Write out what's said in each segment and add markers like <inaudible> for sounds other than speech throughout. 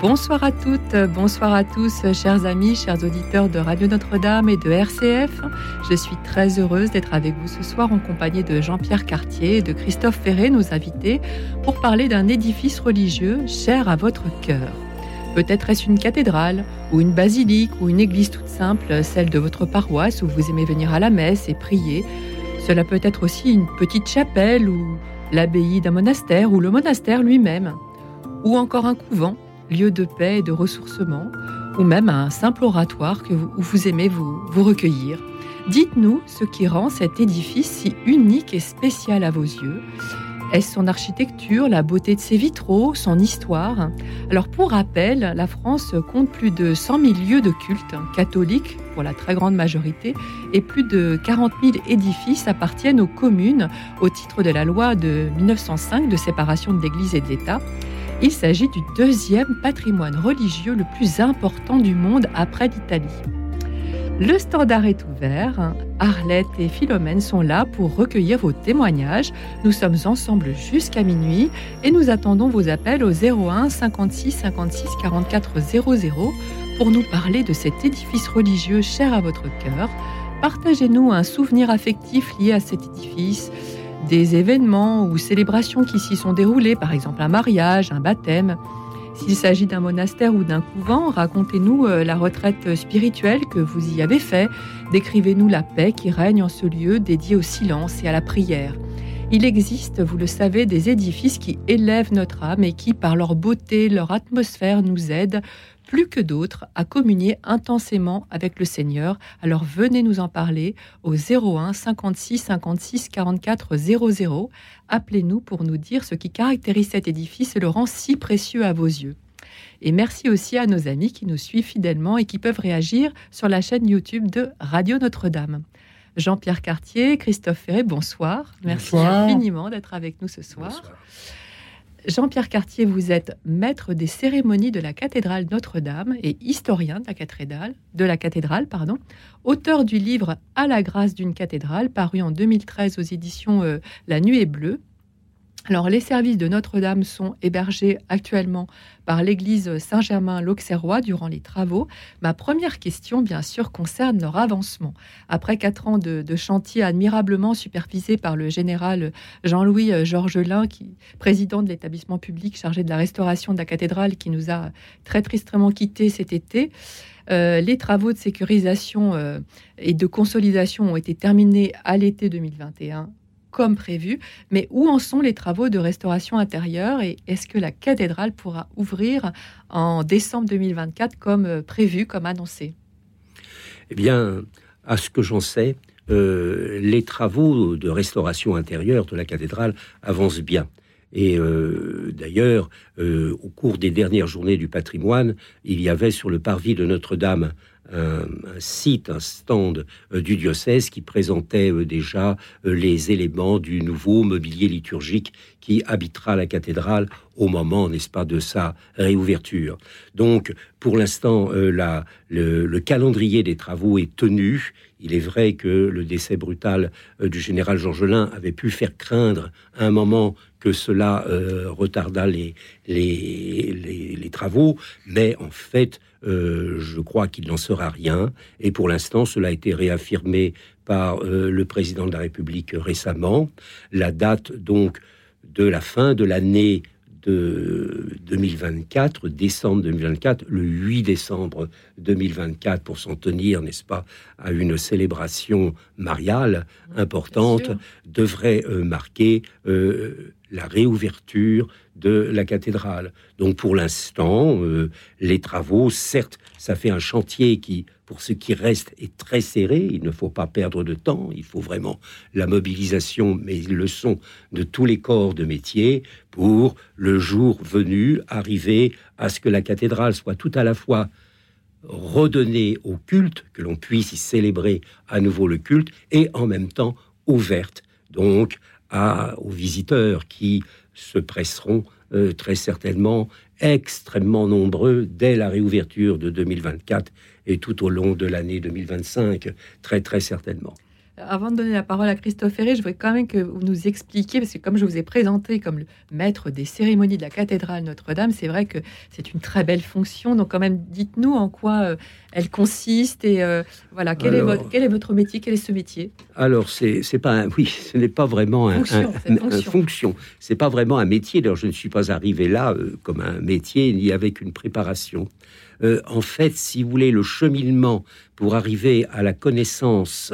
Bonsoir à toutes, bonsoir à tous, chers amis, chers auditeurs de Radio Notre-Dame et de RCF. Je suis très heureuse d'être avec vous ce soir en compagnie de Jean-Pierre Cartier et de Christophe Ferré, nos invités, pour parler d'un édifice religieux cher à votre cœur. Peut-être est-ce une cathédrale, ou une basilique, ou une église toute simple, celle de votre paroisse où vous aimez venir à la messe et prier. Cela peut être aussi une petite chapelle, ou l'abbaye d'un monastère, ou le monastère lui-même, ou encore un couvent lieu de paix et de ressourcement, ou même un simple oratoire que où vous aimez vous, vous recueillir. Dites-nous ce qui rend cet édifice si unique et spécial à vos yeux. Est-ce son architecture, la beauté de ses vitraux, son histoire? Alors pour rappel, la France compte plus de 100 000 lieux de culte, catholiques pour la très grande majorité, et plus de 40 000 édifices appartiennent aux communes au titre de la loi de 1905 de séparation de l'Église et de l'État. Il s'agit du deuxième patrimoine religieux le plus important du monde après l'Italie. Le standard est ouvert. Arlette et Philomène sont là pour recueillir vos témoignages. Nous sommes ensemble jusqu'à minuit et nous attendons vos appels au 01 56 56 44 00 pour nous parler de cet édifice religieux cher à votre cœur. Partagez-nous un souvenir affectif lié à cet édifice, des événements ou célébrations qui s'y sont déroulés, par exemple un mariage, un baptême. S'il s'agit d'un monastère ou d'un couvent, racontez-nous euh, la retraite spirituelle que vous y avez fait, décrivez-nous la paix qui règne en ce lieu dédié au silence et à la prière. Il existe, vous le savez, des édifices qui élèvent notre âme et qui, par leur beauté, leur atmosphère, nous aident plus que d'autres à communier intensément avec le Seigneur. Alors venez nous en parler au 01 56 56 44 00. Appelez-nous pour nous dire ce qui caractérise cet édifice et le rend si précieux à vos yeux. Et merci aussi à nos amis qui nous suivent fidèlement et qui peuvent réagir sur la chaîne YouTube de Radio Notre-Dame. Jean-Pierre Cartier, Christophe Ferré, bonsoir. Merci infiniment d'être avec nous ce soir. Jean-Pierre Cartier, vous êtes maître des cérémonies de la cathédrale Notre-Dame et historien de la cathédrale, pardon, auteur du livre À la grâce d'une cathédrale, paru en 2013 aux éditions euh, La Nuée Bleue, alors, les services de Notre-Dame sont hébergés actuellement par l'église Saint-Germain-l'Auxerrois durant les travaux. Ma première question, bien sûr, concerne leur avancement. Après quatre ans de, chantier admirablement supervisé par le général Jean-Louis Georgelin, qui, président de l'établissement public chargé de la restauration de la cathédrale, qui nous a très tristement quittés cet été, euh, les travaux de sécurisation euh, et de consolidation ont été terminés à l'été 2021 comme prévu. Mais où en sont les travaux de restauration intérieure et est-ce que la cathédrale pourra ouvrir en décembre 2024 comme euh, prévu, comme annoncé? Eh bien, à ce que j'en sais, euh, les travaux de restauration intérieure de la cathédrale avancent bien. Et euh, d'ailleurs, au cours des dernières journées du patrimoine, il y avait sur le parvis de Notre-Dame un, site, un stand euh, du diocèse qui présentait euh, déjà euh, les éléments du nouveau mobilier liturgique qui habitera la cathédrale au moment, n'est-ce pas, de sa réouverture. Donc, pour l'instant, le, le, calendrier des travaux est tenu. Il est vrai que le décès brutal du général Georgelin avait pu faire craindre un moment que cela retarda les, travaux, mais en fait, euh, je crois qu'il n'en sera rien. Et pour l'instant, cela a été réaffirmé par euh, le président de la République récemment. La date donc de la fin de l'année de 2024, décembre 2024, le 8 décembre 2024, pour s'en tenir, n'est-ce pas, à une célébration mariale importante, devrait euh, marquer la réouverture de la cathédrale. Donc pour l'instant, euh, les travaux, certes, ça fait un chantier qui, pour ce qui reste, est très serré. Il ne faut pas perdre de temps. Il faut vraiment la mobilisation, mais le sont de tous les corps de métier pour le jour venu arriver à ce que la cathédrale soit tout à la fois redonnée au culte, que l'on puisse y célébrer à nouveau le culte, et en même temps ouverte donc à, aux visiteurs qui se presseront très certainement extrêmement nombreux dès la réouverture de 2024 et tout au long de l'année 2025, très très certainement. Avant de donner la parole à Christophe Ferré, je voudrais quand même que vous nous expliquiez, parce que comme je vous ai présenté comme le maître des cérémonies de la cathédrale Notre-Dame, c'est vrai que c'est une très belle fonction. Donc quand même, dites-nous en quoi euh, elle consiste et euh, voilà, quel, est votre, quel est votre métier, quel est ce métier? Alors c'est pas un, oui, ce n'est pas vraiment un, fonction, un, fonction. C'est pas vraiment un métier. D'ailleurs, je ne suis pas arrivé là euh, comme un métier ni avec une préparation. en fait, si vous voulez, le cheminement pour arriver à la connaissance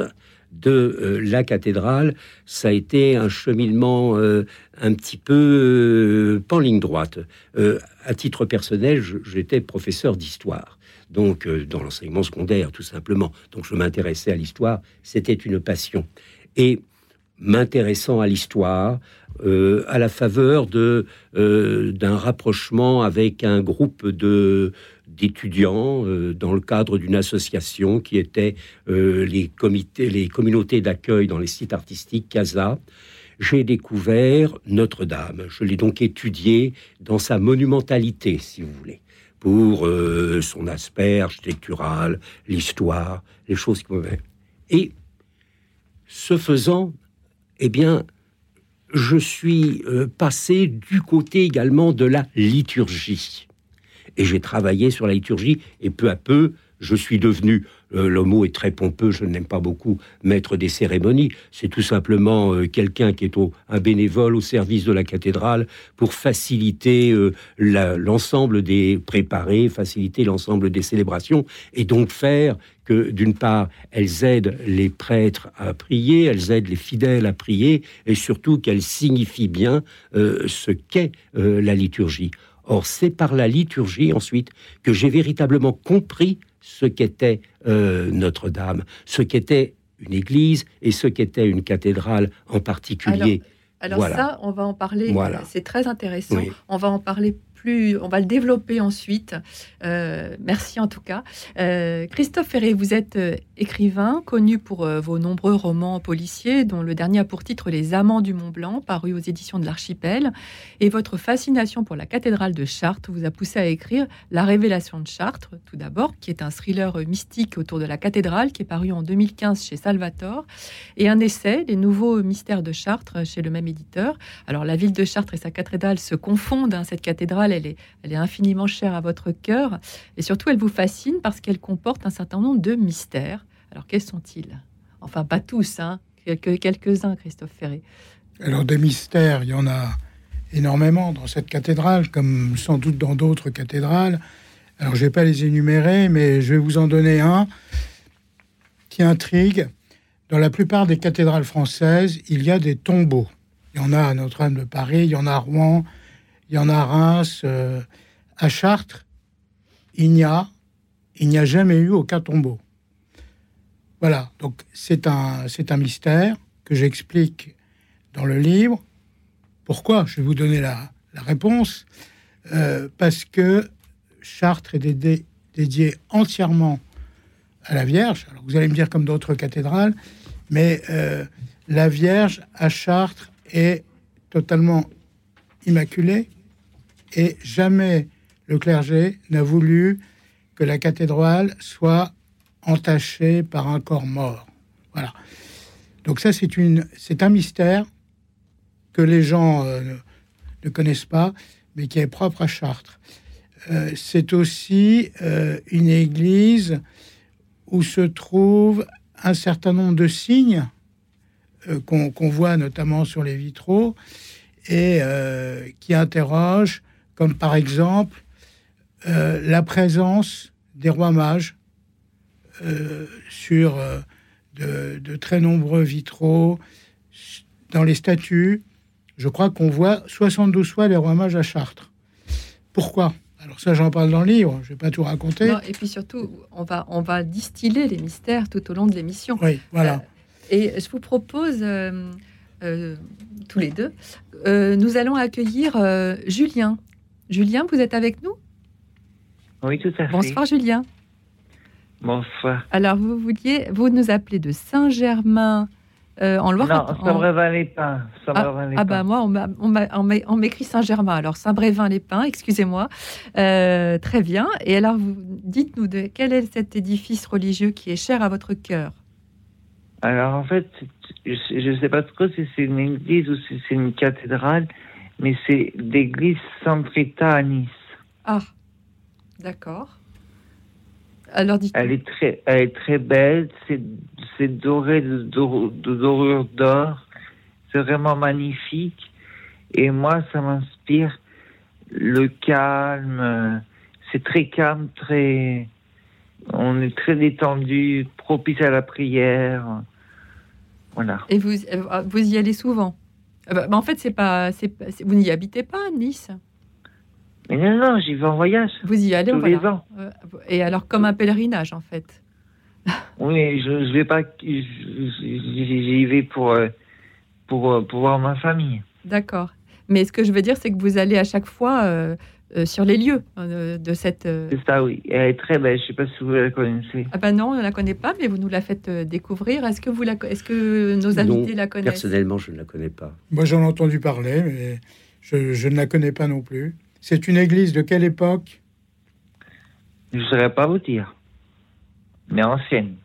de euh, la cathédrale, ça a été un cheminement euh, un petit peu euh, pas en ligne droite. à titre personnel, j'étais professeur d'histoire, donc dans l'enseignement secondaire tout simplement. Donc je m'intéressais à l'histoire, c'était une passion. Et m'intéressant à l'histoire, à la faveur d'un rapprochement avec un groupe de d'étudiants euh, dans le cadre d'une association qui était euh, les comités, les communautés d'accueil dans les sites artistiques Casa. J'ai découvert Notre-Dame. Je l'ai donc étudié dans sa monumentalité, si vous voulez, pour euh, son aspect architectural, l'histoire, les choses qui m'avaient. Et ce faisant, eh bien, je suis passé du côté également de la liturgie et j'ai travaillé sur la liturgie, et peu à peu, je suis devenu, euh, le mot est très pompeux, je n'aime pas beaucoup, maître des cérémonies. C'est tout simplement euh, quelqu'un qui est au, un bénévole au service de la cathédrale pour faciliter euh, l'ensemble des préparés, faciliter l'ensemble des célébrations, et donc faire que d'une part, elles aident les prêtres à prier, elles aident les fidèles à prier, et surtout qu'elles signifient bien ce qu'est la liturgie. Or, c'est par la liturgie ensuite que j'ai véritablement compris ce qu'était euh, Notre-Dame, ce qu'était une église et ce qu'était une cathédrale en particulier. Alors, ça, on va en parler. C'est très intéressant. On va en parler on va le développer ensuite. Euh, merci en tout cas. Euh, Christophe Ferré, vous êtes euh, écrivain, connu pour vos nombreux romans policiers, dont le dernier a pour titre Les Amants du Mont Blanc, paru aux éditions de l'Archipel. Et votre fascination pour la cathédrale de Chartres vous a poussé à écrire La Révélation de Chartres, tout d'abord, qui est un thriller mystique autour de la cathédrale, qui est paru en 2015 chez Salvatore, et un essai, Les Nouveaux Mystères de Chartres, chez le même éditeur. Alors la ville de Chartres et sa cathédrale se confondent. Hein, cette cathédrale elle est, infiniment chère à votre cœur. Et surtout, elle vous fascine parce qu'elle comporte un certain nombre de mystères. Alors, quels sont-ils? Enfin, pas tous, hein, quelques-uns, Christophe Ferré. Alors, des mystères, il y en a énormément dans cette cathédrale, comme sans doute dans d'autres cathédrales. Alors, je ne vais pas les énumérer, mais je vais vous en donner un qui intrigue. Dans la plupart des cathédrales françaises, il y a des tombeaux. Il y en a à Notre-Dame de Paris, il y en a à Rouen, il y en a à Reims, euh, à Chartres, il n'y a, jamais eu aucun tombeau. Voilà, donc c'est un, mystère que j'explique dans le livre. Pourquoi? Je vais vous donner la, réponse. Euh, parce que Chartres est dédié, entièrement à la Vierge. Alors vous allez me dire comme d'autres cathédrales, mais euh, la Vierge à Chartres est totalement immaculée et jamais le clergé n'a voulu que la cathédrale soit entachée par un corps mort. Voilà. Donc ça, c'est une, c'est un mystère que les gens euh, ne connaissent pas, mais qui est propre à Chartres. Euh, c'est aussi euh, une église où se trouvent un certain nombre de signes qu'on voit notamment sur les vitraux et qui interrogent comme par exemple euh, la présence des rois mages euh, sur euh, de, très nombreux vitraux, dans les statues. Je crois qu'on voit 72 fois les rois mages à Chartres. Pourquoi? Alors ça, j'en parle dans le livre, je ne vais pas tout raconter. et puis surtout, on va, on va distiller les mystères tout au long de l'émission. Oui, voilà. et je vous propose, tous les deux, nous allons accueillir Julien, Julien, vous êtes avec nous? Oui, tout à fait. Bonsoir Julien. Bonsoir. Alors, vous vouliez, vous nous appelez de Saint-Germain en Loire. Non, Saint-Brévin-les-Pins. Ah, ah, bah moi, on m'écrit Saint-Germain. Alors Saint-Brévin-les-Pins, excusez-moi. très bien. Et alors, dites-nous, de, quel est cet édifice religieux qui est cher à votre cœur? Alors en fait, je ne sais pas trop si c'est une église ou si c'est une cathédrale, mais c'est l'église Saint Rita à Nice. Ah, d'accord. Alors, elle est très, elle est très belle. C'est doré de, dorure d'or. C'est vraiment magnifique. Et moi, ça m'inspire le calme. C'est très calme, très. On est très détendu, propice à la prière. Voilà. Et vous, euh, vous y allez souvent? Euh, bah, En fait, c'est pas, vous n'y habitez pas Nice? Mais non, non, j'y vais en voyage. Vous y allez tous les ans. Euh, et alors, comme un pèlerinage, en fait. <laughs> oui, je ne vais pas. J'y vais pour, pour, pour voir ma famille. D'accord. Mais ce que je veux dire, c'est que vous allez à chaque fois euh, sur les lieux euh, de cette. Euh, c'est ça, oui. Elle est très belle. Je ne sais pas si vous la connaissez. Ah ben non, on ne la connaît pas, mais vous nous la faites découvrir. Est-ce que, vous la... Est-ce que nos invités la connaissent? Personnellement, je ne la connais pas. Moi, j'en ai entendu parler, mais je, je, ne la connais pas non plus. C'est une église de quelle époque? Je ne saurais pas vous dire. Mais ancienne.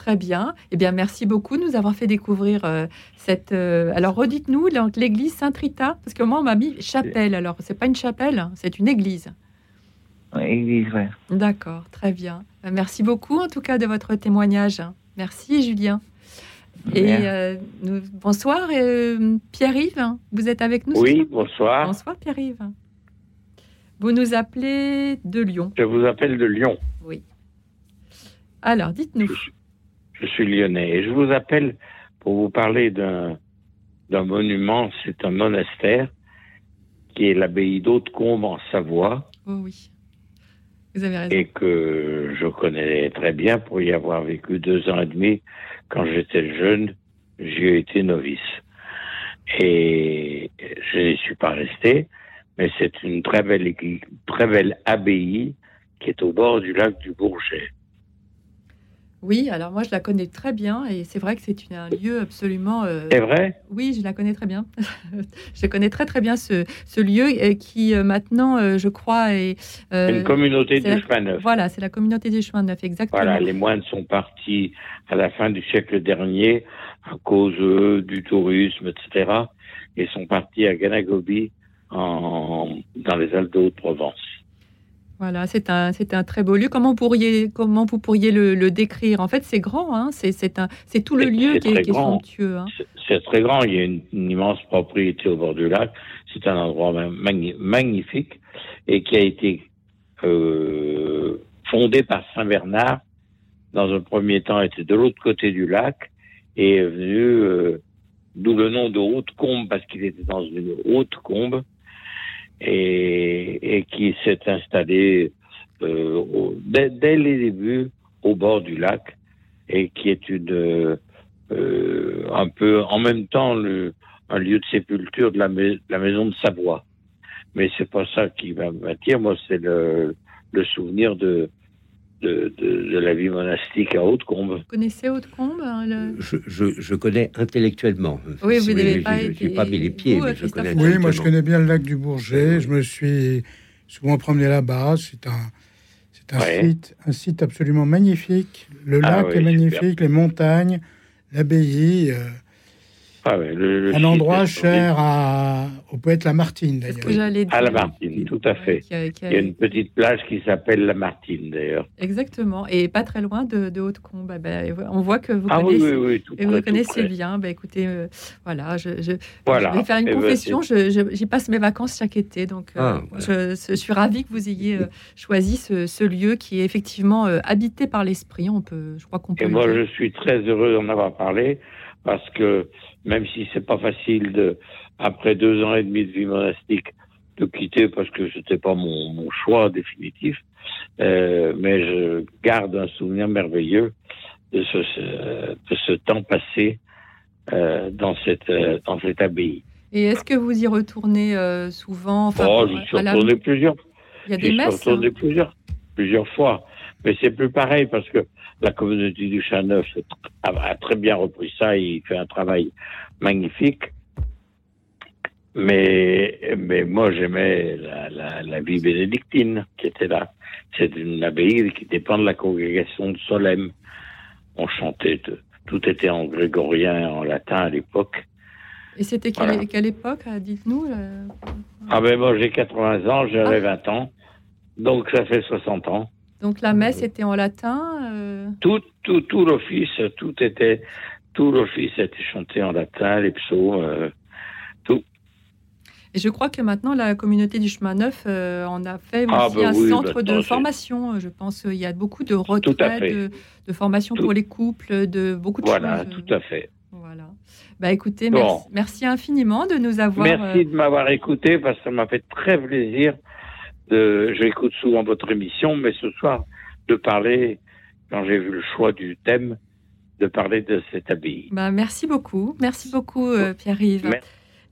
Très bien. Eh bien, merci beaucoup de nous avoir fait découvrir euh, cette. Euh, alors, redites-nous l'église Saint-Rita, parce que moi, on m'a mis chapelle. Alors, c'est pas une chapelle, hein, c'est une église. église, oui. D'accord, très bien. Euh, merci beaucoup, en tout cas, de votre témoignage. Merci, Julien. Et bonsoir, Pierre-Yves, vous êtes avec nous Oui, bonsoir. Bonsoir, Pierre-Yves. Vous nous appelez de Lyon. Je vous appelle de Lyon. Oui. Alors, dites-nous je suis lyonnais. Et je vous appelle pour vous parler d'un, d'un monument, c'est un monastère qui est l'abbaye d'Haute-Combe en Savoie. Oh oui, vous avez raison. Et que je connais très bien pour y avoir vécu deux ans et demi. Quand j'étais jeune, j'y ai été novice. Et je n'y suis pas resté, mais c'est une très belle, très belle abbaye qui est au bord du lac du Bourget. Oui, alors moi je la connais très bien et c'est vrai que c'est un lieu absolument. Euh, c'est vrai? Oui, je la connais très bien. <laughs> je connais très très bien ce, ce lieu euh, qui euh, maintenant, je crois, est. une communauté du chemin neuf. Voilà, c'est la communauté du chemin neuf, exactement. Voilà, les moines sont partis à la fin du siècle dernier à cause du tourisme, etc. et sont partis à Ganagobi en, dans les Alpes de Haute-Provence. Voilà, c'est un, c'est un très beau lieu. Comment vous pourriez, comment vous pourriez le, décrire? En fait, c'est grand, hein c'est, c'est, un, c'est tout le lieu qui est, somptueux. Hein. c'est, très grand, il y a une, immense propriété au bord du lac. C'est un endroit magnifique et qui a été euh, fondé par Saint Bernard. Dans un premier temps, était de l'autre côté du lac et est venu, euh, d'où le nom de Haute Combe parce qu'il était dans une haute combe et, et qui s'est installé euh, dès, dès, les débuts au bord du lac et qui est une euh, un peu en même temps le, un lieu de sépulture de la, la maison de Savoie. Mais c'est pas ça qui m'attire. Moi, c'est le, le souvenir de, de, de, la vie monastique à Haute-Combe. Vous connaissez Haute-Combe hein, je, je, je, connais intellectuellement. Oui, vous n'avez pas été... pas mis les pieds, mais je connais Oui, moi je connais bien le lac du Bourget. Je me suis souvent promené là-bas. C'est un, c'est un, site, un site absolument magnifique. Le ah lac est magnifique, les montagnes, l'abbaye. Euh, ah un endroit cher à, au poète Lamartine, d'ailleurs. À Lamartine, tout à fait. Il y a une petite plage qui s'appelle Lamartine, d'ailleurs. Exactement, et pas très loin de, de Haute-Combe. Ben, on voit que vous ah connaissez, oui, et vous connaissez bien. Ben, écoutez, euh, voilà, je, je, vais faire une eh ben, confession. J'y passe mes vacances chaque été, donc euh, ah, je, suis ravie que vous ayez euh, choisi ce, ce, lieu qui est effectivement habité par l'esprit. On peut, je crois qu'on peut. Et moi, je suis très heureux d'en avoir parlé parce que même si c'est pas facile de, après deux ans et demi de vie monastique, de quitter parce que c'était pas mon, mon, choix définitif, euh, mais je garde un souvenir merveilleux de ce, de ce temps passé euh, dans cette euh, dans cette abbaye. Et est-ce que vous y retournez euh, souvent enfin, oh, j'y suis retourné plusieurs. Il y a des messes. Suis retourné plusieurs plusieurs fois. Mais c'est plus pareil parce que la communauté du Chat Neuf a, très bien repris ça. Il fait un travail magnifique. Mais, mais moi, j'aimais la, la, la, vie bénédictine qui était là. C'est une abbaye qui dépend de la congrégation de Solem. On chantait, tout était en grégorien, en latin à l'époque. Et c'était quelle, époque, euh, dites-nous Ah ben moi j'ai 80 ans, j'avais 20 ah. ans, donc ça fait 60 ans. Donc la messe était en latin euh Tout, tout, tout l'office, tout était, tout l'office était chanté en latin, les psaumes, tout. Et je crois que maintenant la communauté du chemin neuf en a fait ah, aussi ben un centre de formation. Je pense qu'il y a beaucoup de retraits, de, de, formation pour les couples, de beaucoup de choses. Voilà, tout à fait. Voilà. Bah écoutez, merci, infiniment de nous avoir. Merci euh, de m'avoir écouté parce que ça m'a fait très plaisir. De, j'écoute souvent votre émission, mais ce soir de parler, quand j'ai vu le choix du thème, de parler de cette abbaye. Bah merci beaucoup, merci beaucoup euh, Pierre-Yves.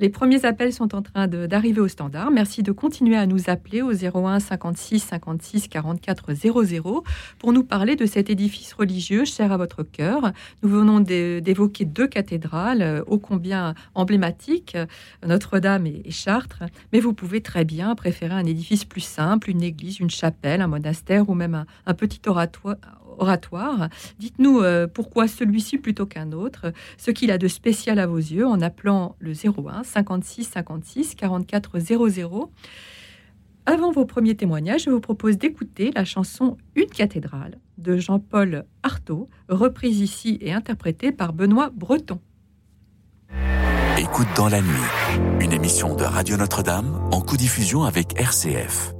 Les premiers appels sont en train d'arriver au standard. Merci de continuer à nous appeler au 01 56 56 44 00 pour nous parler de cet édifice religieux cher à votre cœur. Nous venons d'évoquer deux cathédrales euh, ô combien emblématiques, Notre-Dame et Chartres, mais vous pouvez très bien préférer un édifice plus simple, une église, une chapelle, un monastère ou même un petit oratoire, Dites-nous euh, pourquoi celui-ci plutôt qu'un autre, ce qu'il a de spécial à vos yeux en appelant le 01 56 56 44 00. Avant vos premiers témoignages, je vous propose d'écouter la chanson Une cathédrale de Jean-Paul Artaud, reprise ici et interprétée par Benoît Breton. Écoute dans la nuit, une émission de Radio Notre-Dame en co-diffusion avec RCF.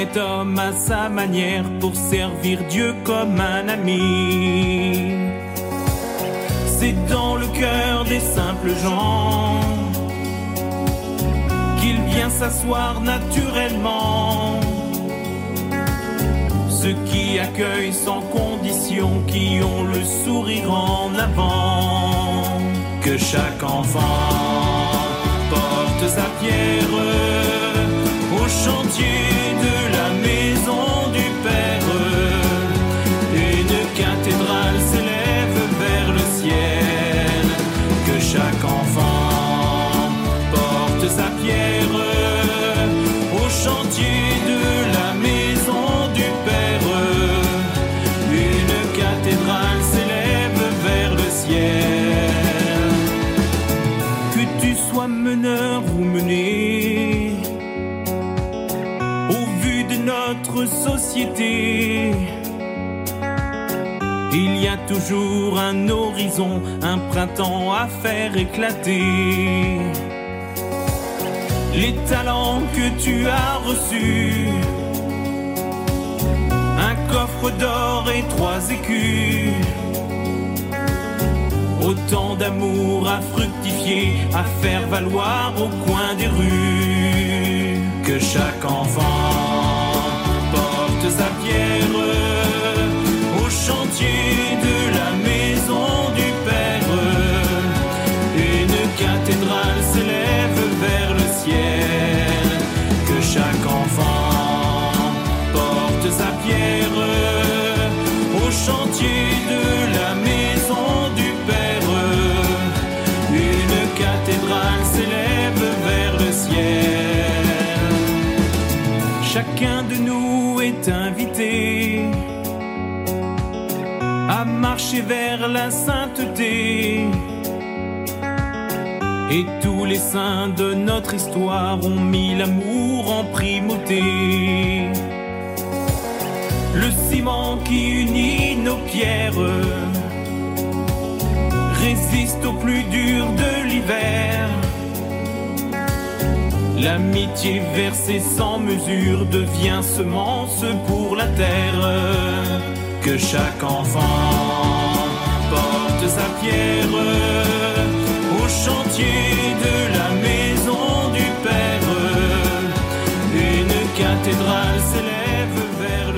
Est homme à sa manière pour servir Dieu comme un ami. C'est dans le cœur des simples gens qu'il vient s'asseoir naturellement ceux qui accueillent sans condition, qui ont le sourire en avant. Que chaque enfant porte sa pierre au chantier Il y a toujours un horizon, un printemps à faire éclater. Les talents que tu as reçus un coffre d'or et trois écus. Autant d'amour à fructifier, à faire valoir au coin des rues. Que chaque enfant sa pierre au chantier de la maison du Père. Une cathédrale s'élève vers le ciel. Que chaque enfant sa pierre au chantier de la maison du Père. Une cathédrale s'élève vers le ciel. Chacun de nous invité marcher vers la sainteté. Et tous les saints de notre histoire ont mis l'amour en primauté. Le ciment qui unit nos pierres résiste au plus dur de l'hiver. L'amitié versée sans mesure devient semence pour la terre. Que chaque enfant porte sa pierre au chantier de la maison du Père. Une cathédrale le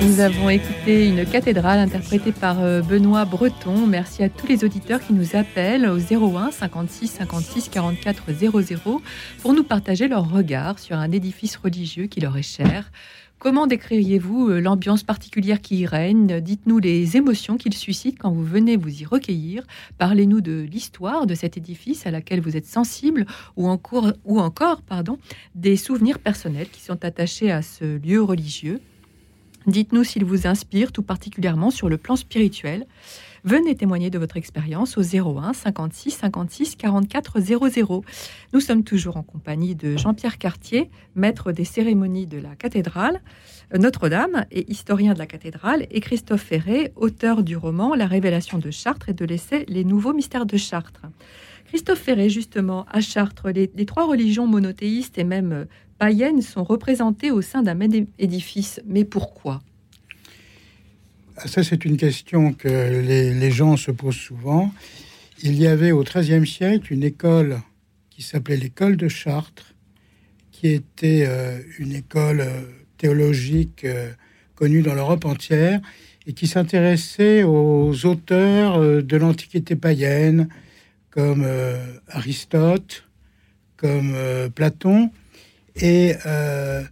Nous avons écouté une cathédrale interprétée par euh, Benoît Breton. Merci à tous les auditeurs qui nous appellent au 01 56 56 44 00 pour nous partager leur regard sur un édifice religieux qui leur est cher. Comment décririez-vous euh, l'ambiance particulière qui y règne? Dites-nous les émotions qu'il suscite quand vous venez vous y recueillir. Parlez-nous de l'histoire de cet édifice à laquelle vous êtes sensible ou encore, des souvenirs personnels qui sont attachés à ce lieu religieux. Dites-nous s'il vous inspire tout particulièrement sur le plan spirituel. Venez témoigner de votre expérience au 01 56 56 44 00. Nous sommes toujours en compagnie de Jean-Pierre Cartier, maître des cérémonies de la cathédrale Notre-Dame et historien de la cathédrale, et Christophe Ferré, auteur du roman La révélation de Chartres et de l'essai Les nouveaux mystères de Chartres. Christophe Ferré, justement, à Chartres, les, les trois religions monothéistes et même euh, païennes sont représentées au sein d'un même édifice. Mais pourquoi? Ah, Ça, c'est une question que les, gens se posent souvent. Il y avait au XIIIe siècle une école qui s'appelait l'école de Chartres, qui était euh, une école euh, théologique euh, connue dans l'Europe entière et qui s'intéressait aux auteurs de l'Antiquité païenne, comme Aristote, comme Platon. Et euh,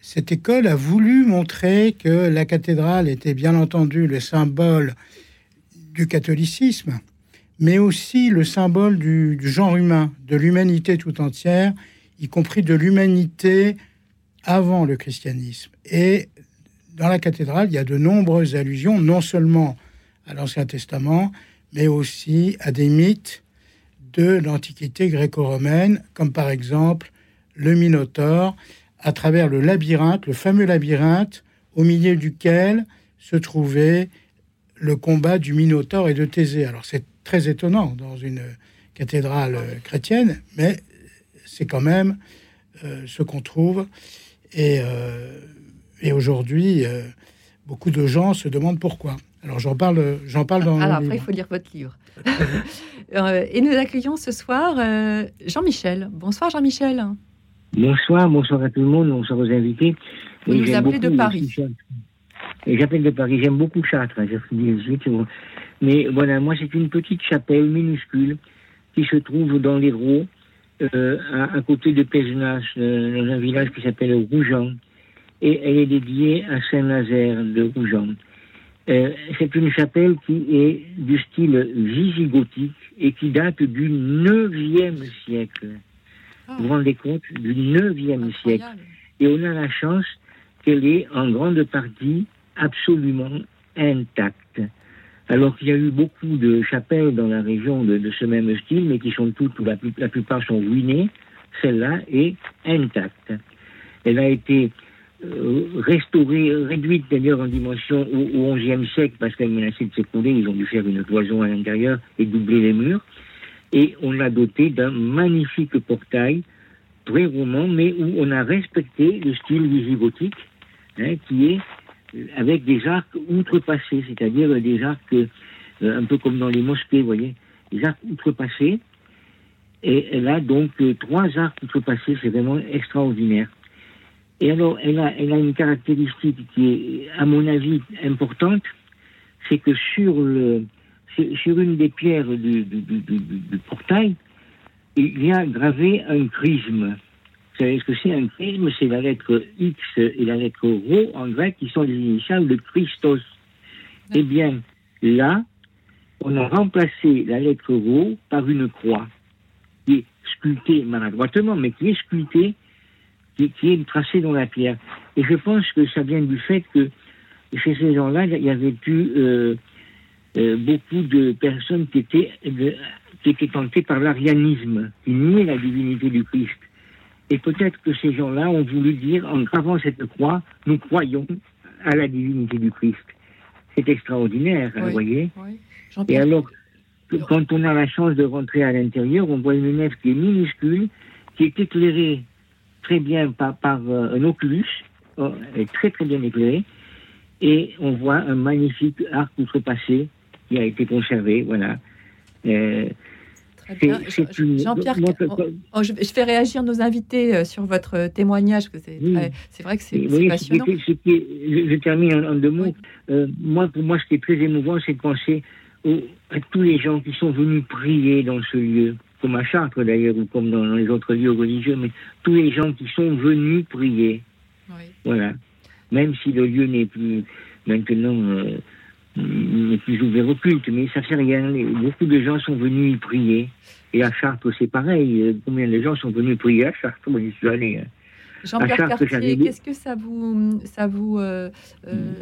cette école a voulu montrer que la cathédrale était bien entendu le symbole du catholicisme, mais aussi le symbole du, du genre humain, de l'humanité tout entière, y compris de l'humanité avant le christianisme. Et dans la cathédrale, il y a de nombreuses allusions, non seulement à l'Ancien Testament, mais aussi à des mythes de l'Antiquité gréco-romaine, comme par exemple le Minotaure, à travers le labyrinthe, le fameux labyrinthe, au milieu duquel se trouvait le combat du Minotaure et de Thésée. Alors c'est très étonnant dans une cathédrale euh, chrétienne, mais c'est quand même euh, ce qu'on trouve. Et, euh, et aujourd'hui, euh, beaucoup de gens se demandent pourquoi. Alors j'en parle, j'en parle dans Alors après, il faut lire votre livre. <laughs> Et nous accueillons ce soir Jean-Michel. Bonsoir Jean-Michel. Bonsoir, bonsoir à tout le monde, bonsoir aux invités. Vous nous appelez de Paris. j'appelle de Paris, j'aime beaucoup Chartres, hein. Mais voilà, moi c'est une petite chapelle minuscule qui se trouve dans l'Hérault, euh, à, à côté de Pézenas, euh, dans un village qui s'appelle Rougeant. Et elle est dédiée à Saint-Nazaire de Rougeant. Euh, c'est une chapelle qui est du style visigothique et qui date du 9e siècle. Vous vous rendez compte Du 9e siècle. Et on a la chance qu'elle est en grande partie absolument intacte. Alors qu'il y a eu beaucoup de chapelles dans la région de, de ce même style, mais qui sont toutes, ou la, plupart sont ruinées, celle-là est intacte. Elle a été euh, restaurée, réduite d'ailleurs en dimension au, au XIe siècle, parce qu'elle menaçait de s'écrouler, ils ont dû faire une cloison à l'intérieur et doubler les murs. Et on l'a dotée d'un magnifique portail très roman, mais où on a respecté le style visigothique, hein, qui est avec des arcs outrepassés, c'est-à-dire des arcs euh, un peu comme dans les mosquées, vous voyez, des arcs outrepassés. Et elle a donc euh, trois arcs outrepassés, c'est vraiment extraordinaire. Et alors, elle a, elle a une caractéristique qui est, à mon avis, importante, c'est que sur, le, sur une des pierres du, du- du- du- du portail, il y a gravé un chrisme. Vous savez ce que c'est un chrisme C'est la lettre X et la lettre Rho en grec qui sont les initiales de Christos. Eh bien, là, on a remplacé la lettre Rho par une croix qui est sculptée maladroitement, mais qui est sculptée, qui, qui est tracée dans la pierre. Et je pense que ça vient du fait que chez ces gens-là, il y avait eu euh, euh, beaucoup de personnes qui étaient, qui étaient tentées par l'arianisme, qui niaient la divinité du Christ. Et peut-être que ces gens-là ont voulu dire, en gravant cette croix, nous croyons à la divinité du Christ. C'est extraordinaire, vous voyez. Et alors, quand on a la chance de rentrer à l'intérieur, on voit une nef qui est minuscule, qui est éclairée très bien par, par euh, un oculus, est très très bien éclairée, et on voit un magnifique arc outrepassé qui a été conservé, voilà. Euh, Jean-Pierre, je, fais réagir nos invités euh, sur votre témoignage, c'est vrai que c'est passionnant. je, termine en, deux mots. moi, pour moi, ce qui est très émouvant, c'est de penser à tous les gens qui sont venus prier dans ce lieu, comme à Chartres d'ailleurs, ou comme dans les autres lieux religieux, mais tous les gens qui sont venus prier. Voilà. Même si le lieu n'est plus maintenant euh, n'est plus ouvert au culte, mais ça fait rien. Beaucoup de gens sont venus y prier. Et à Chartres, c'est pareil. Combien de gens sont venus prier à Chartres suis allé. Hein? Jean-Pierre Cartier, qu'est-ce que ça vous, ça vous, euh, euh,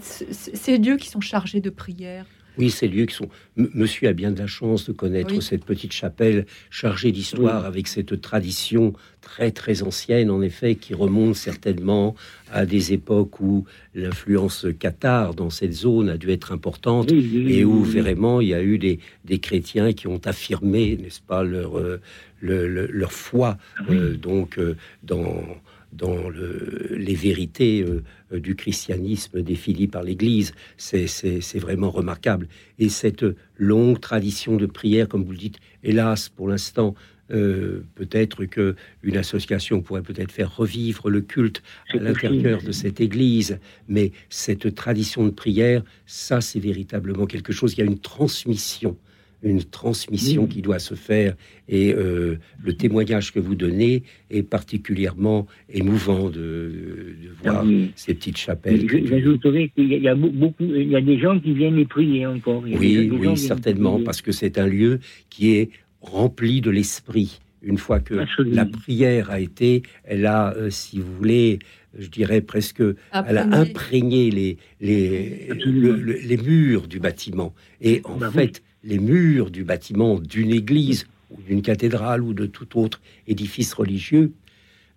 ces lieux qui sont chargés de prière oui, ces lieux qui sont. Monsieur a bien de la chance de connaître cette petite chapelle chargée d'histoire avec cette tradition très très ancienne, en effet, qui remonte certainement à des époques où l'influence cathare dans cette zone a dû être importante et où vraiment il y a eu des, des chrétiens qui ont affirmé, n'est-ce pas, leur, euh, leur foi euh, donc euh, dans dans les vérités euh, du christianisme définies par l'Église. C'est vraiment remarquable. Et cette longue tradition de prière, comme vous le dites, hélas, pour l'instant, euh, peut-être que une association pourrait peut-être faire revivre le culte à l'intérieur de cette église, mais cette tradition de prière, ça c'est véritablement quelque chose. Il y a une transmission une transmission qui doit se faire. Et euh, le témoignage que vous donnez est particulièrement émouvant de, voir ces petites chapelles. J'ajouterais qu'il y a beaucoup, il y a des gens qui viennent y prier encore. oui, oui, certainement, parce que c'est un lieu qui est rempli de l'esprit. Une fois que la prière a été, elle a, euh, si vous voulez, je dirais presque, elle a imprégné les, les, les murs du bâtiment. Et en bah fait, les murs du bâtiment d'une église ou d'une cathédrale ou de tout autre édifice religieux,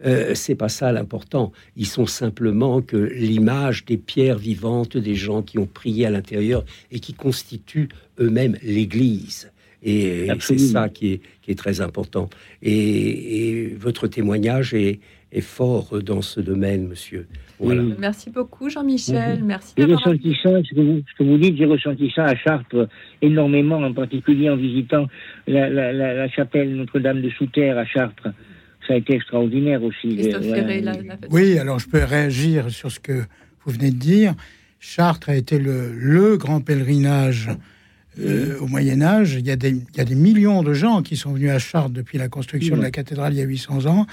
euh, c'est pas ça l'important. Ils sont simplement que l'image des pierres vivantes des gens qui ont prié à l'intérieur et qui constituent eux-mêmes l'Église. Et, c'est ça qui est, qui est, très important. Et, votre témoignage est, est, fort dans ce domaine, monsieur. Merci beaucoup, Jean-Michel. Merci. J'ai ressenti ça, ce que, vous, ce vous dites, j'ai ressenti ça à Chartres énormément, en particulier en visitant la, la, la, chapelle Notre-Dame de Souterre à Chartres. Ça a été extraordinaire aussi. oui, alors je peux réagir sur ce que vous venez de dire. Chartres a été le, le grand pèlerinage euh, au Moyen Âge. Il y, a des, il y, a des, millions de gens qui sont venus à Chartres depuis la construction de la cathédrale il y a 800 ans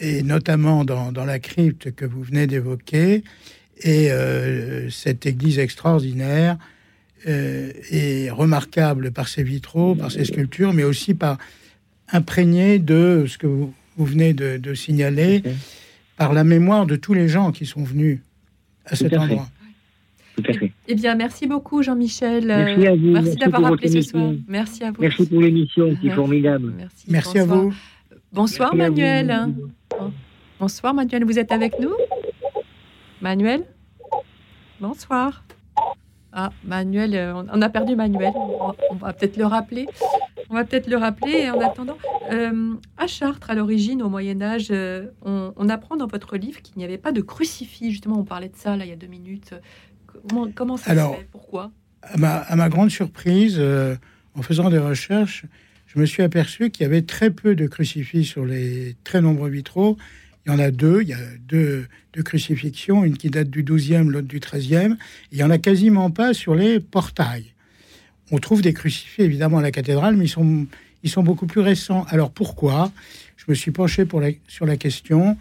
et notamment dans, dans, la crypte que vous venez d'évoquer. Et euh, cette église extraordinaire euh, est remarquable par ses vitraux, par ses sculptures, mais aussi par imprégné de ce que vous, vous venez de, de, signaler, par la mémoire de tous les gens qui sont venus à cet endroit. Tout à fait. Eh bien, merci beaucoup, Jean-Michel. Merci à vous. Merci, d'avoir appelé ce soir. Merci à vous. Merci pour l'émission, qui est formidable. Merci, merci à vous. Bonsoir, Manuel. Bonsoir Manuel, vous êtes avec nous? Manuel? Bonsoir. Ah, Manuel, euh, on a perdu Manuel. On va peut-être le rappeler. On va peut-être le rappeler. En attendant, euh, à Chartres, à l'origine, au Moyen Âge, euh, on, apprend dans votre livre qu'il n'y avait pas de crucifix. Justement, on parlait de ça là il y a deux minutes. Comment, ça se fait? Pourquoi? à ma, à ma, grande surprise, en faisant des recherches, je me suis aperçu qu'il y avait très peu de crucifix sur les très nombreux vitraux. Il y en a deux, il y a deux, crucifixions, une qui date du 12e, l'autre du 13e. Il n'y en a quasiment pas sur les portails. On trouve des crucifix évidemment à la cathédrale, mais ils sont, beaucoup plus récents. Alors pourquoi? Je me suis penché sur la question.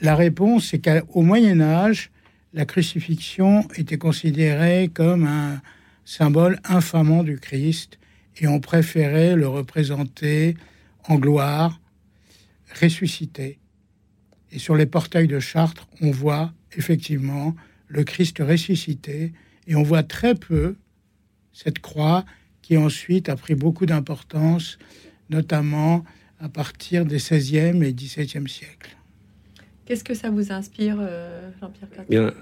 La réponse, c'est qu'au Moyen Âge, la crucifixion était considérée comme un symbole infamant du Christ et on préférait le représenter en gloire, ressuscité. Et sur les portails de Chartres, on voit effectivement le Christ ressuscité Et on voit très peu cette croix qui ensuite a pris beaucoup d'importance, notamment à partir des 16e et 17e siècles. Qu'est-ce que ça vous inspire, euh, Jean-Pierre Bien,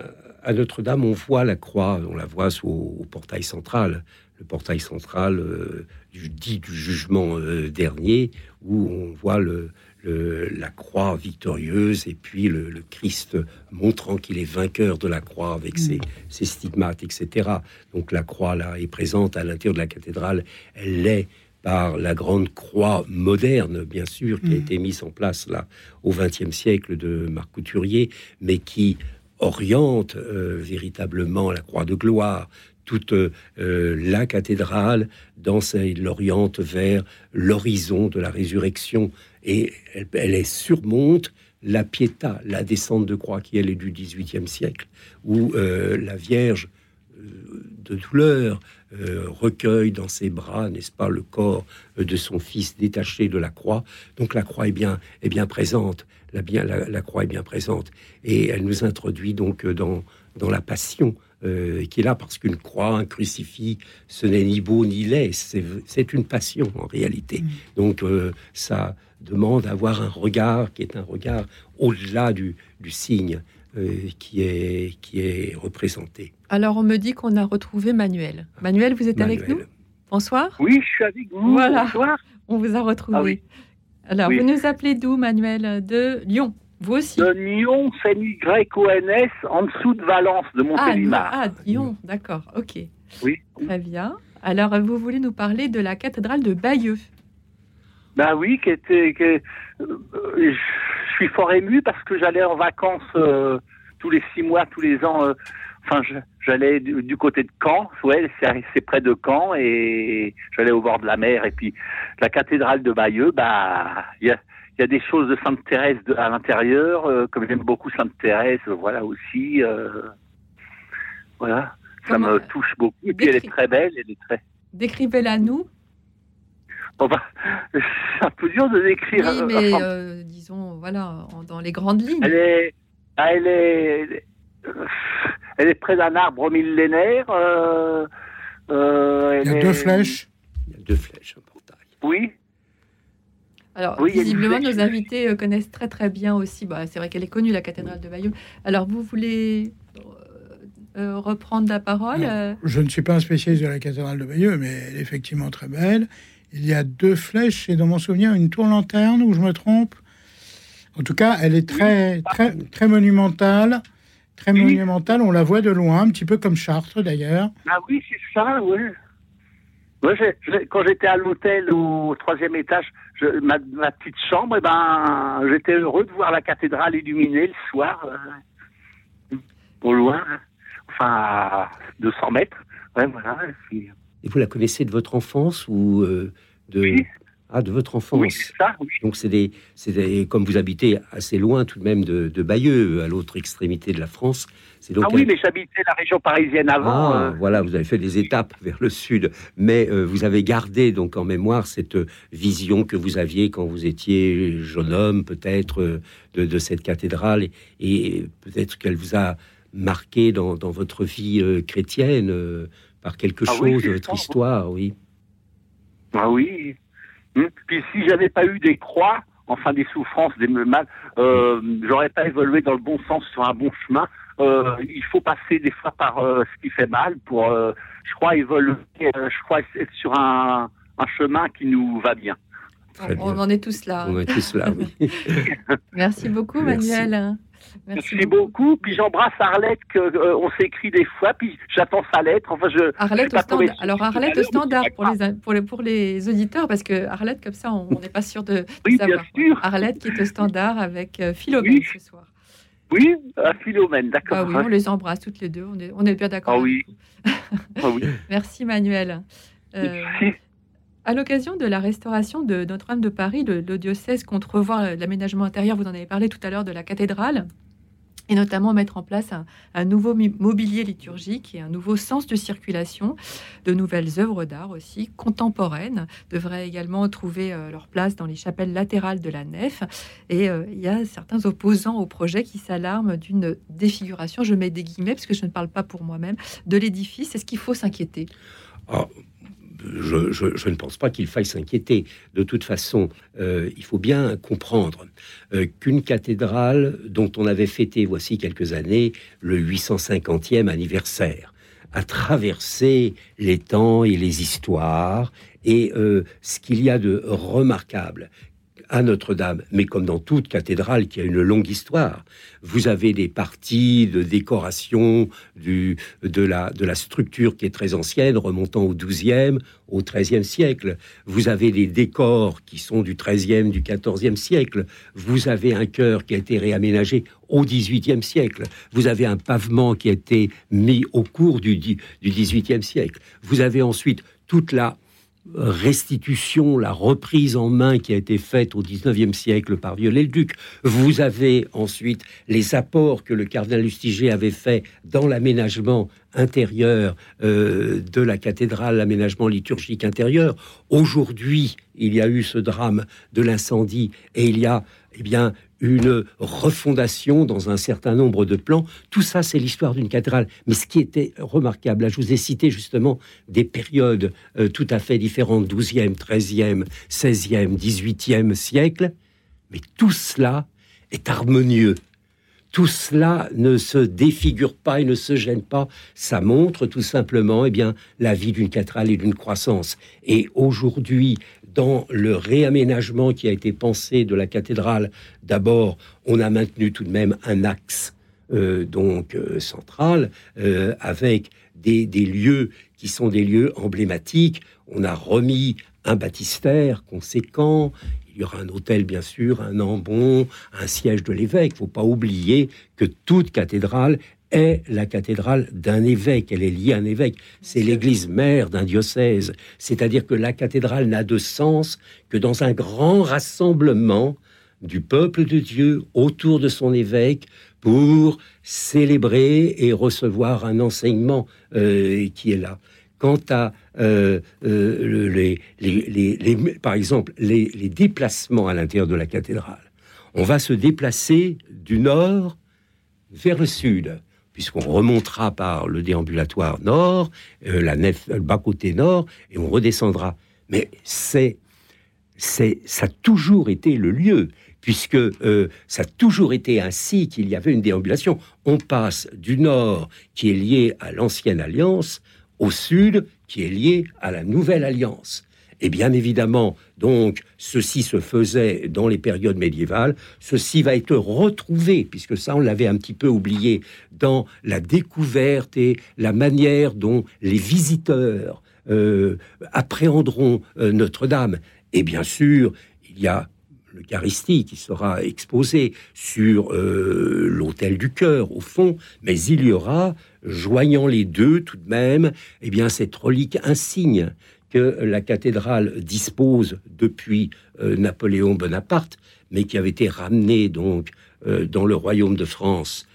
à Notre-Dame, on voit la croix, on la voit au, portail central, le portail central euh, du, dit du jugement euh, dernier, où on voit le, la croix victorieuse et puis le, Christ montrant qu'il est vainqueur de la croix avec ses, ses, stigmates, etc. Donc la croix là est présente à l'intérieur de la cathédrale. Elle l'est par la grande croix moderne, bien sûr, qui a mm. été mise en place là au XXe siècle de Marc Couturier, mais qui oriente euh, véritablement la croix de gloire, toute euh, la cathédrale dans l'oriente vers l'horizon de la résurrection et elle, surmonte la Pietà, la descente de croix qui elle est du XVIIIe siècle, où euh, la Vierge de douleur euh, recueille dans ses bras, n'est-ce pas, le corps euh, de son fils détaché de la croix. Donc la croix est bien, est bien présente, la, bien, la, croix est bien présente. Et elle nous introduit donc euh, dans la passion qui est là parce qu'une croix, un crucifix, ce n'est ni beau ni laid, c'est une passion en réalité. Mm. Donc ça demande d'avoir un regard qui est un regard au-delà du, du signe. Euh, qui, est, qui est représenté. Alors, on me dit qu'on a retrouvé Manuel. Manuel, vous êtes avec nous? Bonsoir. Oui, je suis avec vous. Voilà. Bonsoir. On vous a retrouvé. Ah Alors, vous nous appelez d'où, Manuel? De Lyon. Vous aussi De Lyon, c'est Y-O-N-S, en dessous de Valence, de Montélimar. Ah, ah, Lyon, d'accord, ok. Oui. Très bien. Alors, vous voulez nous parler de la cathédrale de Bayeux Ben oui, qui était. Euh, je suis fort ému parce que j'allais en vacances euh, tous les six mois, tous les ans. Euh, enfin, j'allais du, côté de Caen, ouais, c'est près de Caen, et j'allais au bord de la mer. Et puis la cathédrale de Bayeux, bah, il y a, des choses de Sainte Thérèse à l'intérieur, euh, comme j'aime beaucoup Sainte Thérèse, voilà aussi. voilà, ça me touche beaucoup. Et puis elle est très belle, elle est très. Décrivez-la nous. Bah, <laughs> c'est un peu dur de décrire. Oui, mais euh, disons, voilà, dans les grandes lignes. Elle est, ah, elle est, elle est près d'un arbre millénaire. Euh, euh, il y a deux flèches. Il y a deux flèches, un portail. Oui. Alors, visiblement, nos invités connaissent très très bien aussi. Bah, c'est vrai qu'elle est connue, la cathédrale de Bayeux. Alors, vous voulez reprendre la parole Je ne suis pas un spécialiste de la cathédrale de Bayeux, mais elle est effectivement très belle il y a deux flèches et dans mon souvenir une tour lanterne où je me trompe? En tout cas, elle est très très très monumentale, très monumentale. On la voit de loin, un petit peu comme Chartres d'ailleurs. Ah oui, c'est ça, oui. quand j'étais à l'hôtel au troisième étage, ma, petite chambre, eh ben, j'étais heureux de voir la cathédrale illuminée le soir, euh, au loin, enfin à 200 mètres. Ouais, voilà. Et vous la connaissez de votre enfance ou euh, de ah de votre enfance Oui, ça. Oui. Donc c'est des, des, comme vous habitez assez loin tout de même de, de Bayeux, à l'autre extrémité de la France. Ah oui, mais j'habitais la région parisienne avant. Ah, euh. Voilà, vous avez fait des étapes vers le sud, mais euh, vous avez gardé donc en mémoire cette vision que vous aviez quand vous étiez jeune homme, peut-être de, de, cette cathédrale, et, et peut-être qu'elle vous a marqué dans, dans votre vie chrétienne par quelque ah chose de votre histoire, oui. Ah oui. Hum. Puis si j'avais pas eu des croix, enfin des souffrances, des mal, euh, j'aurais pas évolué dans le bon sens sur un bon chemin. Euh, il faut passer des fois par euh, ce qui fait mal pour, euh, je crois, évoluer, je crois être sur un, un chemin qui nous va bien. On, en est tous là. On est tous là, oui. <laughs> Merci beaucoup, Manuel. Merci, beaucoup. Puis j'embrasse Arlette, que, euh, on s'écrit des fois, puis j'attends sa lettre. Enfin, je, Arlette au standard. Alors Arlette au standard pour les, pour, les, pour les auditeurs, parce que Arlette, comme ça, on n'est pas sûr de, oui, savoir. Bien sûr. Arlette qui est au standard avec euh, Philomène ce soir. Oui, à Philomène, d'accord. Ah oui, on les embrasse toutes les deux, on est, on est bien d'accord. Ah oui. <laughs> ah oui. Merci Manuel. Euh, à l'occasion de la restauration de Notre-Dame de Paris, le, diocèse compte revoir l'aménagement intérieur, vous en avez parlé tout à l'heure, de la cathédrale. Et notamment mettre en place un, nouveau mobilier liturgique et un nouveau sens de circulation. De nouvelles œuvres d'art aussi contemporaines devraient également trouver euh, leur place dans les chapelles latérales de la nef. Et euh, il y a certains opposants au projet qui s'alarment d'une défiguration, je mets des guillemets parce que je ne parle pas pour moi-même, de l'édifice. Est-ce qu'il faut s'inquiéter? Ah, je, ne pense pas qu'il faille s'inquiéter. De toute façon, euh, il faut bien comprendre euh, qu'une cathédrale dont on avait fêté voici quelques années le 850e anniversaire a traversé les temps et les histoires. Et euh, ce qu'il y a de remarquable, à Notre-Dame, mais comme dans toute cathédrale qui a une longue histoire, vous avez des parties de décoration du, de, la, structure qui est très ancienne, remontant au XIIe, au XIIIe siècle. Vous avez des décors qui sont du XIIIe, du XIVe siècle. Vous avez un chœur qui a été réaménagé au XVIIIe siècle. Vous avez un pavement qui a été mis au cours du, du XVIIIe siècle. Vous avez ensuite toute la restitution, la reprise en main qui a été faite au XIXe siècle par Viollet-le-Duc. Vous avez ensuite les apports que le cardinal Lustiger avait fait dans l'aménagement intérieur euh, de la cathédrale, l'aménagement liturgique intérieur. Aujourd'hui, il y a eu ce drame de l'incendie et il y a eh bien une refondation dans un certain nombre de plans. Tout ça, c'est l'histoire d'une cathédrale. Mais ce qui était remarquable, là, je vous ai cité justement des périodes euh, tout à fait différentes, 12e, 13e, 16e, 18e siècle. Mais tout cela est harmonieux. Tout cela ne se défigure pas et ne se gêne pas. Ça montre tout simplement eh bien, la vie d'une cathédrale et d'une croissance. Et aujourd'hui, dans le réaménagement qui a été pensé de la cathédrale, d'abord, on a maintenu tout de même un axe euh, donc euh, central euh, avec des, lieux qui sont des lieux emblématiques. On a remis un baptistère conséquent. Il y aura un hôtel, bien sûr, un ambon, un siège de l'évêque. Il faut pas oublier que toute cathédrale est la cathédrale d'un évêque, elle est liée à un évêque, c'est l'église mère d'un diocèse, c'est-à-dire que la cathédrale n'a de sens que dans un grand rassemblement du peuple de Dieu autour de son évêque pour célébrer et recevoir un enseignement euh, qui est là. Quant à euh, euh, les, par exemple les, déplacements à l'intérieur de la cathédrale, on va se déplacer du nord vers le sud puisqu'on remontera par le déambulatoire nord, euh, la nef, le bas-côté nord, et on redescendra. Mais c'est, c'est, ça a toujours été le lieu, puisque ça a toujours été ainsi qu'il y avait une déambulation. On passe du nord, qui est lié à l'ancienne alliance, au sud, qui est lié à la nouvelle alliance. Et bien évidemment, donc, ceci se faisait dans les périodes médiévales. Ceci va être retrouvé, puisque ça, on l'avait un petit peu oublié, dans la découverte et la manière dont les visiteurs euh, appréhenderont euh, Notre-Dame. Et bien sûr, il y a l'Eucharistie qui sera exposé sur euh, l'autel du cœur, au fond, mais il y aura, joignant les deux tout de même, eh bien, cette relique insigne que la cathédrale dispose depuis euh, Napoléon Bonaparte, mais qui avait été ramenée donc euh, dans le royaume de France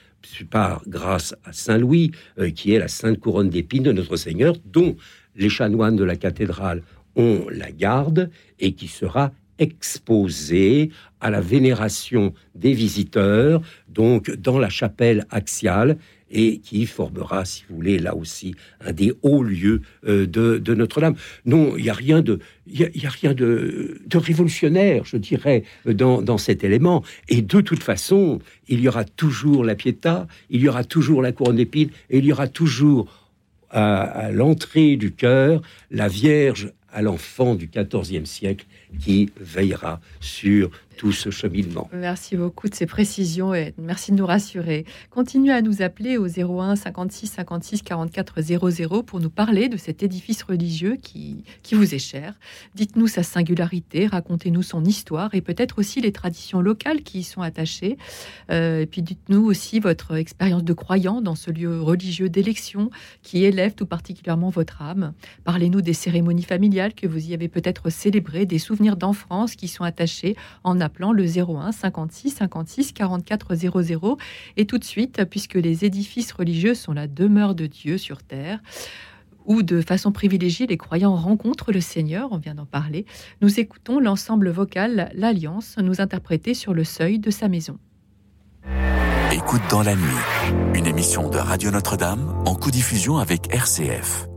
par grâce à Saint Louis, euh, qui est la sainte couronne d'épines de notre Seigneur, dont les chanoines de la cathédrale ont la garde et qui sera exposée à la vénération des visiteurs, donc dans la chapelle axiale, et qui formera, si vous voulez, là aussi, un des hauts lieux euh, de, Notre-Dame. Non, il n'y a rien, de, y a, rien de, révolutionnaire, je dirais, dans, cet élément. Et de toute façon, il y aura toujours la Pietà, il y aura toujours la couronne d'épines, et il y aura toujours à, l'entrée du cœur la Vierge à l'enfant du XIVe siècle qui veillera sur ce cheminement. Merci beaucoup de ces précisions et merci de nous rassurer. Continuez à nous appeler au 01 56 56 44 00 pour nous parler de cet édifice religieux qui, vous est cher. Dites-nous sa singularité, racontez-nous son histoire et peut-être aussi les traditions locales qui y sont attachées. Euh, et puis dites-nous aussi votre expérience de croyant dans ce lieu religieux d'élection qui élève tout particulièrement votre âme. Parlez-nous des cérémonies familiales familiale que vous y avez peut-être célébré, des souvenirs d'enfance qui sont attachés en appelant le 01 56 56 44 00. Et tout de suite, puisque les édifices religieux sont la demeure de Dieu sur terre, où de façon privilégiée les croyants rencontrent le Seigneur, on vient d'en parler, nous écoutons l'ensemble vocal L'Alliance nous interpréter sur le seuil de sa maison. Écoute dans la nuit, une émission de Radio Notre-Dame en co-diffusion avec RCF.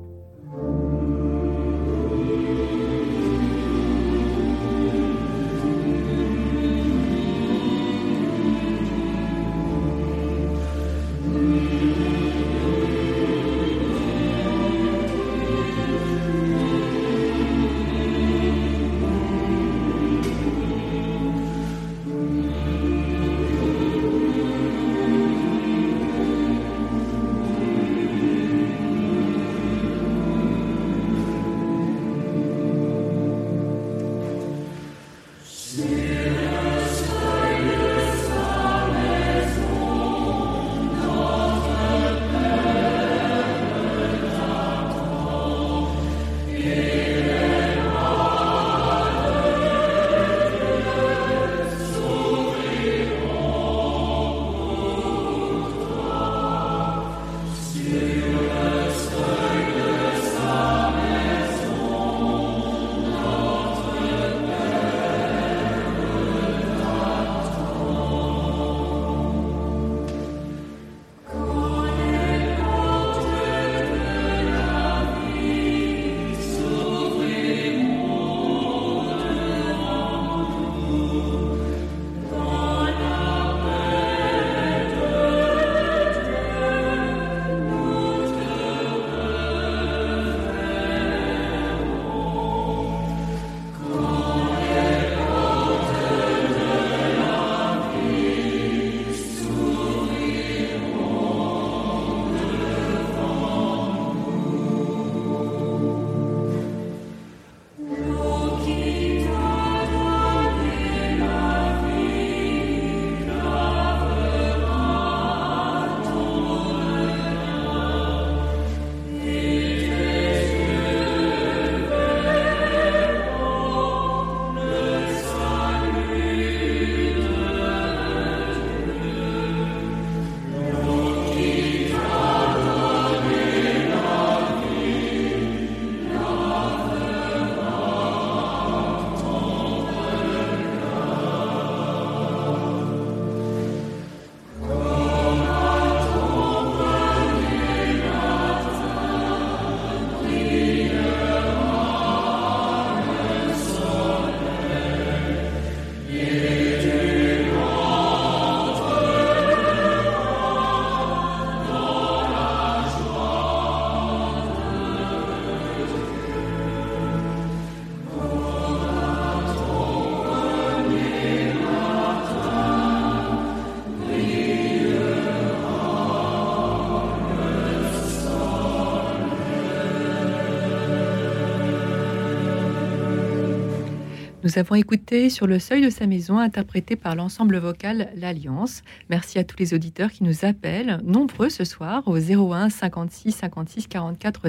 Nous avons écouté Sur le seuil de sa maison, interprété par l'ensemble vocal L'Alliance. Merci à tous les auditeurs qui nous appellent, nombreux ce soir, au 01 56 56 44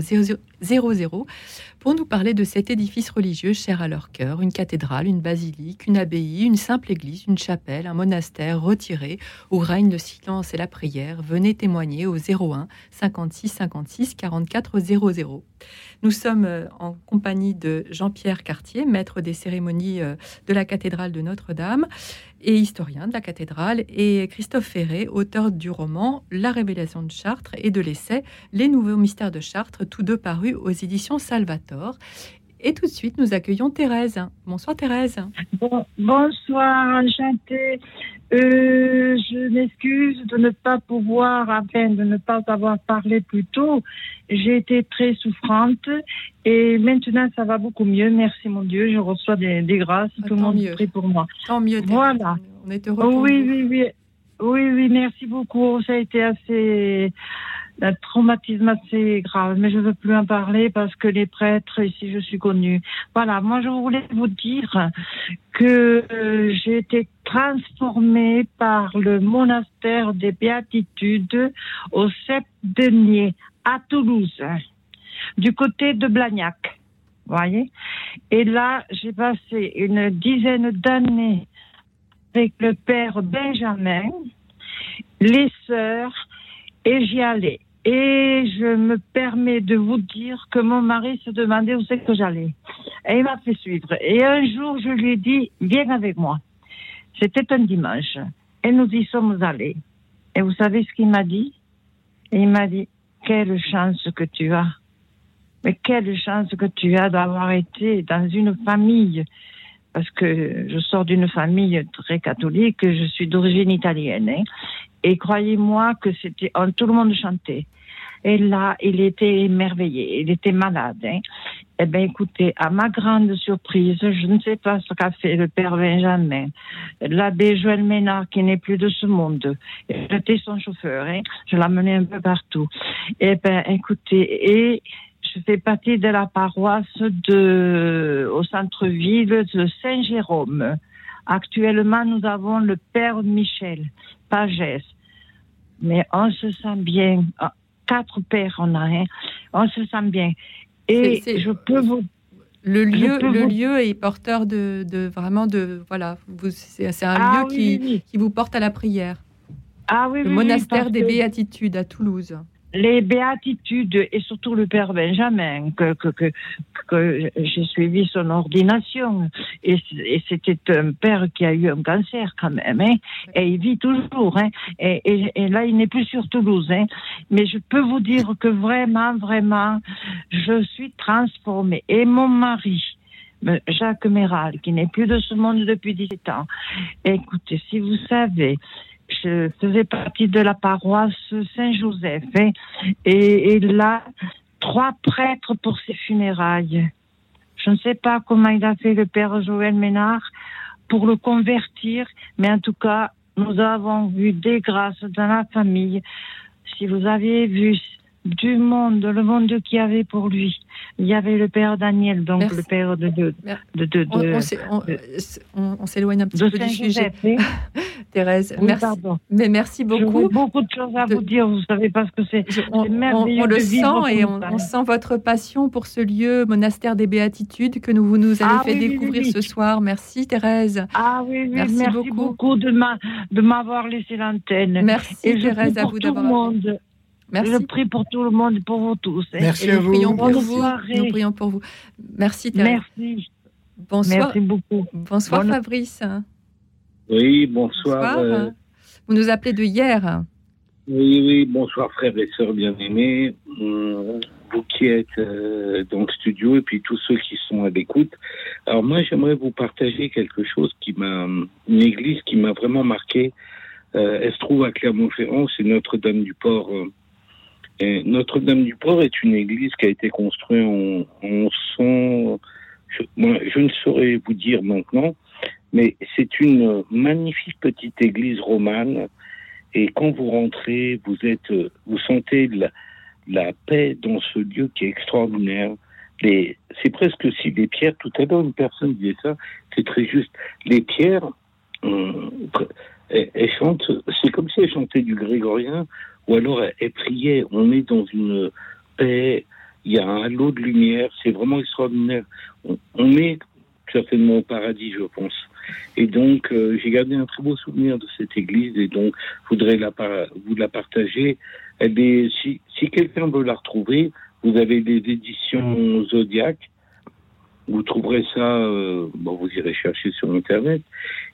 00, pour nous parler de cet édifice religieux cher à leur cœur, une cathédrale, une basilique, une abbaye, une simple église, une chapelle, un monastère retiré où règne le silence et la prière. Venez témoigner au 01 56 56 44 00. Nous sommes euh, en compagnie de Jean-Pierre Cartier, maître des cérémonies euh, de la cathédrale de Notre-Dame et historien de la cathédrale, et Christophe Ferré, auteur du roman La Révélation de Chartres et de l'essai Les Nouveaux Mystères de Chartres, tous deux parus aux éditions Salvator. Et tout de suite, nous accueillons Thérèse. Bonsoir Thérèse. bonsoir, enchantée. Euh, je m'excuse de ne pas pouvoir, afin de ne pas avoir parlé plus tôt. J'ai été très souffrante et maintenant ça va beaucoup mieux. Merci mon Dieu, je reçois des, grâces. Ah, Tout le monde prie pour moi. Tant mieux. Voilà. On est heureux. oui, oui, oui. Oui, oui, merci beaucoup. Ça a été assez un traumatisme assez grave, mais je ne veux plus en parler parce que les prêtres, ici, je suis connue. Voilà, moi, je voulais vous dire que euh, j'ai été transformée par le monastère des béatitudes au Sept Denier, à Toulouse, du côté de Blagnac. voyez. Et là, j'ai passé une dizaine d'années avec le père Benjamin, les sœurs, et j'y allais. Et je me permets de vous dire que mon mari se demandait où c'est que j'allais. Et il m'a fait suivre. Et un jour, je lui ai dit, viens avec moi. C'était un dimanche. Et nous y sommes allés. Et vous savez ce qu'il m'a dit? Il m'a dit, quelle chance que tu as. Mais quelle chance que tu as d'avoir été dans une famille. Parce que je sors d'une famille très catholique, je suis d'origine italienne. hein. Et croyez-moi que c'était, tout le monde chantait. Et là, il était émerveillé, il était malade. Hein. Eh bien, écoutez, à ma grande surprise, je ne sais pas ce qu'a fait le père Benjamin, l'abbé Joël Ménard, qui n'est plus de ce monde. J'étais son chauffeur, hein. je l'amenais un peu partout. Eh bien, écoutez, et je fais partie de la paroisse de, au centre-ville de Saint-Jérôme. Actuellement, nous avons le père Michel Pagès. Mais on se sent bien. Quatre pères, on a un. On se sent bien. Et je peux vous Le lieu, le vous- lieu est porteur de, de vraiment de voilà. C'est un Ah lieu oui, qui, oui, qui vous porte à la prière. Ah oui, Le oui, monastère des que Béatitudes à Toulouse. Les béatitudes et surtout le père Benjamin, que, que, que, que j'ai suivi son ordination. Et, c'était un père qui a eu un cancer quand même, hein, et il vit toujours. Hein, et, et, et là, il n'est plus sur Toulouse. Hein, mais je peux vous dire que vraiment, vraiment, je suis transformée. Et mon mari, Jacques Méral, qui n'est plus de ce monde depuis 17 ans, écoutez, si vous savez, je faisais partie de la paroisse Saint-Joseph. hein, et, et là, trois prêtres pour ses funérailles. Je ne sais pas comment il a fait le père Joël Ménard pour le convertir, mais en tout cas, nous avons vu des grâces dans la famille. Si vous aviez vu du monde, le monde qu'il y avait pour lui, il y avait le père Daniel, donc Merci. le père de, de, de, de, On, s'éloigne un petit de peu du sujet. <laughs> Thérèse. Oui, merci. pardon. Mais merci beaucoup. beaucoup de choses à vous dire, vous savez, parce que c'est merveilleux on le sent et on, sent votre passion pour ce lieu, monastère des Béatitudes, que nous, vous nous avez Ah fait oui, découvrir ce soir. Merci Thérèse. Ah oui, Merci merci, beaucoup. beaucoup, de m'a- de m'avoir laissé l'antenne. Merci Et Thérèse à vous tout le d'avoir. Merci. Je prie pour tout le monde, pour vous tous. hein. Merci Et à nous vous. prions pour vous. Nous prions pour vous. Merci Thérèse. Merci. Bonsoir. Merci beaucoup. Bonsoir Bonne- Fabrice. Oui, bonsoir. Bonsoir. euh, Vous nous appelez de hier. oui, oui, bonsoir frères et sœurs bien-aimés. Hum, Vous qui êtes euh, dans le studio et puis tous ceux qui sont à l'écoute. Alors moi, j'aimerais vous partager quelque chose qui m'a, une église qui m'a vraiment marqué. Euh, elle se trouve à Clermont-Ferrand, c'est Notre-Dame-du-Port. Notre-Dame-du-Port est une église qui a été construite en, en 100, je, moi, je ne saurais vous dire maintenant, mais c'est une magnifique petite église romane. Et quand vous rentrez, vous êtes, vous sentez la, paix dans ce lieu qui est extraordinaire. C'est presque si les pierres. Tout à l'heure, une personne disait ça. C'est très juste. Les pierres, euh, elles chantent. C'est comme si elles chantaient du grégorien, ou alors elles priaient. On est dans une paix. Il y a un halo de lumière. C'est vraiment extraordinaire. On, est certainement au paradis, je pense. Et donc, euh, j'ai gardé un très beau souvenir de cette église et donc, je voudrais la, vous la partager. Elle est, si, si quelqu'un veut la retrouver, vous avez des éditions Zodiac. Vous trouverez ça, euh, bon, vous irez chercher sur Internet.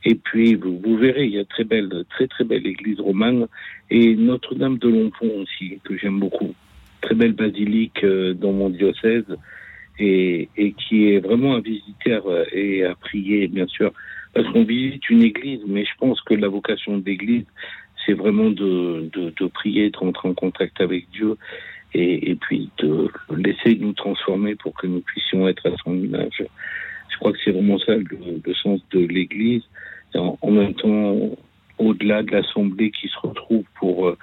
Et puis, vous, vous verrez, il y a très belle, très très belle église romane et Notre-Dame de Longpont aussi, que j'aime beaucoup. Très belle basilique euh, dans mon diocèse et, et qui est vraiment à visiter à- et à prier, bien sûr, parce qu'on visite une église, mais je pense que la vocation de l'église, c'est vraiment de, de, de prier, de rentrer en contact avec Dieu et, et puis de laisser nous transformer pour que nous puissions être à son image. Je crois que c'est vraiment ça le, le sens de l'église. En même temps, au-delà de l'assemblée qui se retrouve pour euh,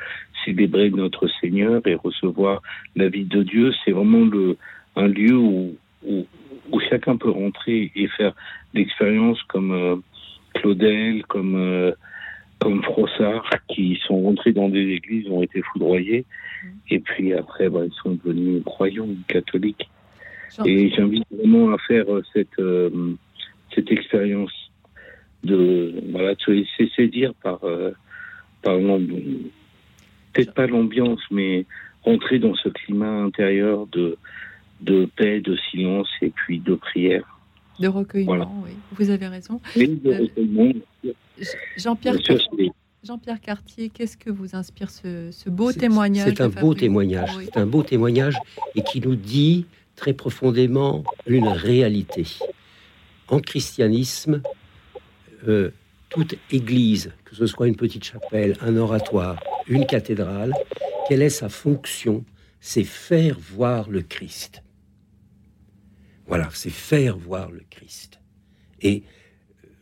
célébrer notre Seigneur et recevoir la vie de Dieu, c'est vraiment le, un lieu où, où, où chacun peut rentrer et faire l'expérience comme euh, Claudel, comme, euh, comme Frossard, qui sont rentrés dans des églises, ont été foudroyés, et puis après, bah, ils sont devenus croyants catholiques. Et j'invite vraiment à faire cette, cette expérience de, voilà, de se laisser séduire par, par peut-être pas l'ambiance, mais rentrer dans ce climat intérieur de, de paix, de silence et puis de prière. De recueillement, oui. Vous avez raison. Recueillement. Jean-Pierre Jean-Pierre Cartier, qu'est-ce que vous inspire ce, beau témoignage C'est un beau témoignage. C'est un beau témoignage et qui nous dit très profondément une réalité. En christianisme, euh, toute église, que ce soit une petite chapelle, un oratoire, une cathédrale, quelle est sa fonction? C'est faire voir le Christ. Voilà, c'est faire voir le Christ. Et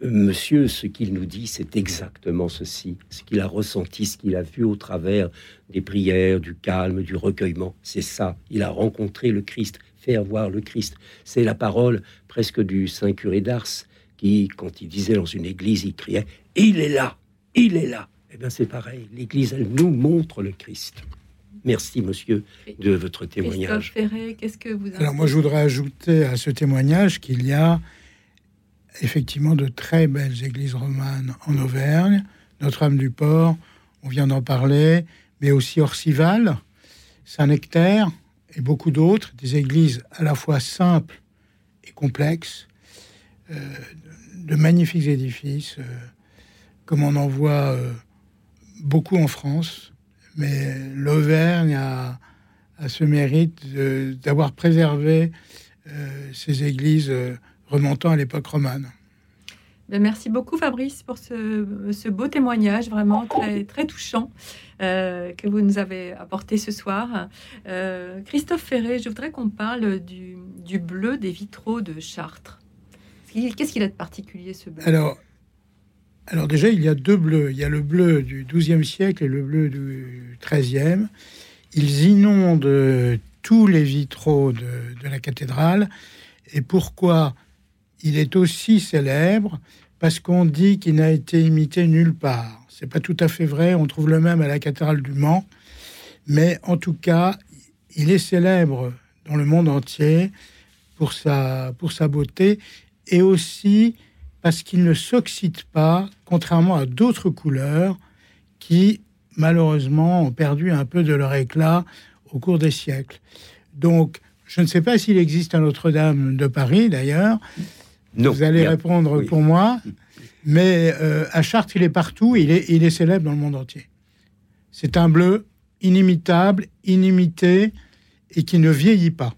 Monsieur, ce qu'il nous dit, c'est exactement ceci, ce qu'il a ressenti, ce qu'il a vu au travers des prières, du calme, du recueillement. C'est ça, il a rencontré le Christ, faire voir le Christ. C'est la parole presque du Saint curé d'Ars qui, quand il disait dans une église, il criait « Il est là, il est là !» Eh bien c'est pareil, l'église, elle nous montre le Christ. Merci, monsieur, de votre témoignage. qu'est-ce que vous Alors moi, je voudrais ajouter à ce témoignage qu'il y a effectivement de très belles églises romanes en Auvergne, Notre-Dame-du-Port, on vient d'en parler, mais aussi Orcival, Saint-Nectaire et beaucoup d'autres, des églises à la fois simples et complexes, euh, de magnifiques édifices, euh, comme on en voit euh, beaucoup en France, mais l'Auvergne a, a, ce mérite d'avoir préservé ces églises remontant à l'époque romane. Ben, merci beaucoup Fabrice pour ce, beau témoignage vraiment très, très touchant euh, que vous nous avez apporté ce soir. Euh, Christophe Ferré, je voudrais qu'on parle du, bleu des vitraux de Chartres. Qu'est-ce qu'il a de particulier ce bleu? Alors, alors déjà, il y a deux bleus. Il y a le bleu du XIIe siècle et le bleu du XIIIe. Ils inondent tous les vitraux de, de la cathédrale. Et pourquoi il est aussi célèbre? Parce qu'on dit qu'il n'a été imité nulle part. C'est pas tout à fait vrai. On trouve le même à la cathédrale du Mans, mais en tout cas, il est célèbre dans le monde entier pour sa pour sa beauté et aussi parce qu'il ne s'oxyde pas, contrairement à d'autres couleurs qui malheureusement ont perdu un peu de leur éclat au cours des siècles. Donc, je ne sais pas s'il existe à Notre-Dame de Paris d'ailleurs, vous allez répondre pour moi. Mais euh, à Chartres, il est partout. Il est, il est célèbre dans le monde entier. C'est un bleu inimitable, inimité et qui ne vieillit pas.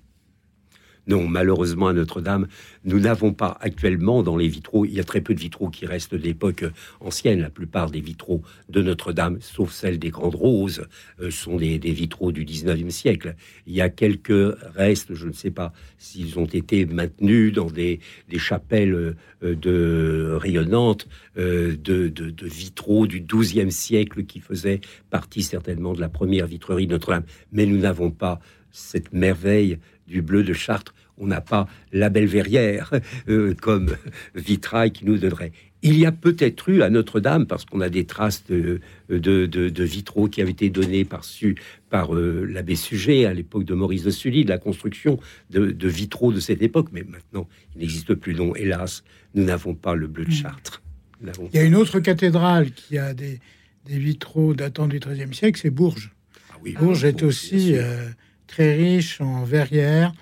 Non, malheureusement à Notre-Dame, nous n'avons pas actuellement dans les vitraux, il y a très peu de vitraux qui restent d'époque ancienne. La plupart des vitraux de Notre-Dame, sauf celles des Grandes Roses, euh, sont des, vitraux du 19e siècle. Il y a quelques restes, je ne sais pas s'ils ont été maintenus dans des, chapelles euh, de rayonnantes euh, de, de, vitraux du 12e siècle qui faisaient partie certainement de la première vitrerie de Notre-Dame. Mais nous n'avons pas cette merveille du bleu de Chartres, on n'a pas la belle verrière euh, comme vitrail qui nous donnerait. Il y a peut-être eu à Notre-Dame, parce qu'on a des traces de, de, vitraux qui avaient été donnés par, par euh, l'abbé Suget à l'époque de Maurice de Sully, de la construction de, vitraux de cette époque, mais maintenant il n'existe plus. Non, hélas, nous n'avons pas le bleu de hmm. Chartres. Il y a une autre cathédrale qui a des, vitraux datant du XIIIe siècle, c'est Bourges. Ah oui, Bourges est aussi très riche en verrières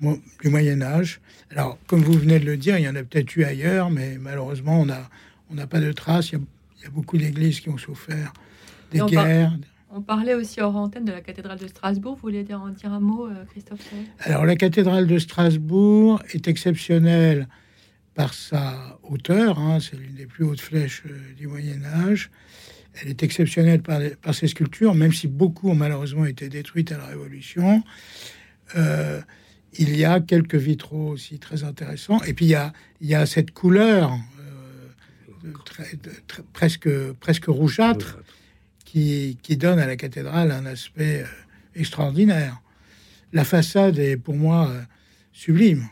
du Moyen Âge. Alors, comme vous venez de le dire, il y en a peut-être eu ailleurs, mais malheureusement, on n'a on pas de traces. Il y a, beaucoup d'églises qui ont souffert des guerres. on parlait aussi hors antenne de la cathédrale de Strasbourg. Vous voulez dire, en dire un mot, euh, Christophe Alors, la cathédrale de Strasbourg est exceptionnelle par sa hauteur. Hein. C'est l'une des plus hautes flèches euh, du Moyen Âge. Elle est exceptionnelle par, par, ses sculptures, même si beaucoup ont malheureusement été détruites à la Révolution. Euh, il y a quelques vitraux aussi très intéressants. Et puis il y a, il y a cette couleur euh, presque, presque rougeâtre qui, qui, donne à la cathédrale un aspect euh, extraordinaire. La façade est pour moi sublime.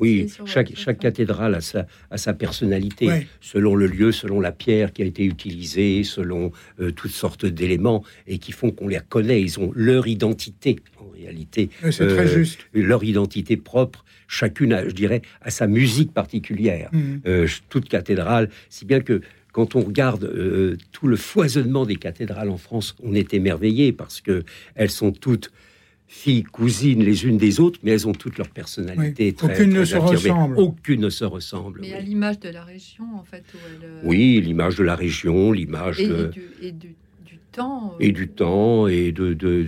Oui, chaque, chaque cathédrale a sa, a sa personnalité, selon le lieu, selon la pierre qui a été utilisée, selon euh, toutes sortes d'éléments, et qui font qu'on les reconnaît. Ils ont leur identité, en réalité. C'est très euh, juste. Leur identité propre. Chacune, a, je dirais, a sa musique particulière. Mmh. Euh, toute cathédrale, si bien que quand on regarde tout le foisonnement des cathédrales en France, on est émerveillé parce que elles sont toutes filles cousines les unes des autres, mais elles ont toutes leur personnalité. Aucune ne se ressemble. Aucune ne se ressemble. Mais à l'image de la région, en fait. Euh, oui, l'image de la région, l'image de... et, du, temps. Et du temps, et de, de,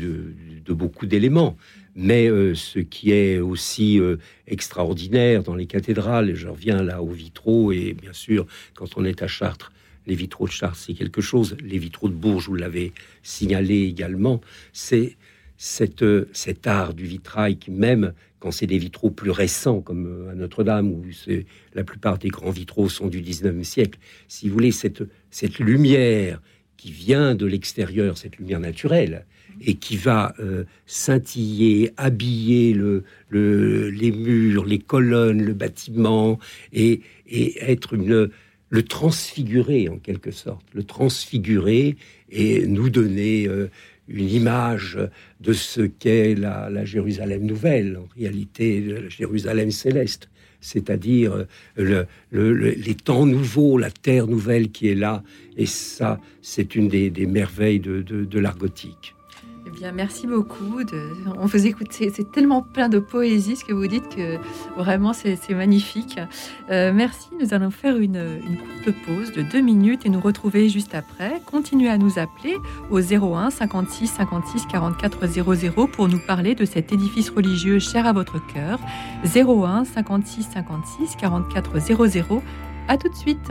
de, beaucoup d'éléments. Mais euh, ce qui est aussi euh, extraordinaire dans les cathédrales, et je reviens là aux vitraux, et bien sûr, quand on est à Chartres, les vitraux de Chartres, c'est quelque chose. Les vitraux de Bourges, vous l'avez signalé également, c'est cette, cet art du vitrail qui, même quand c'est des vitraux plus récents, comme euh, à Notre-Dame, où la plupart des grands vitraux sont du 19e siècle, si vous voulez, cette, cette lumière qui vient de l'extérieur, cette lumière naturelle, et qui va euh, scintiller, habiller le, les murs, les colonnes, le bâtiment, et, être une, le transfigurer en quelque sorte, le transfigurer et nous donner euh, une image de ce qu'est la, Jérusalem nouvelle, en réalité la Jérusalem céleste, c'est-à-dire le, les temps nouveaux, la terre nouvelle qui est là, et ça, c'est une des, merveilles de l'art gothique. Eh bien, merci beaucoup. De... On vous écoute, c'est tellement plein de poésie ce que vous dites que vraiment c'est magnifique. Euh, merci. Nous allons faire une, une, courte pause de deux minutes et nous retrouver juste après. Continuez à nous appeler au 01 56 56 44 00 pour nous parler de cet édifice religieux cher à votre cœur. 01 56 56 44 00. À tout de suite.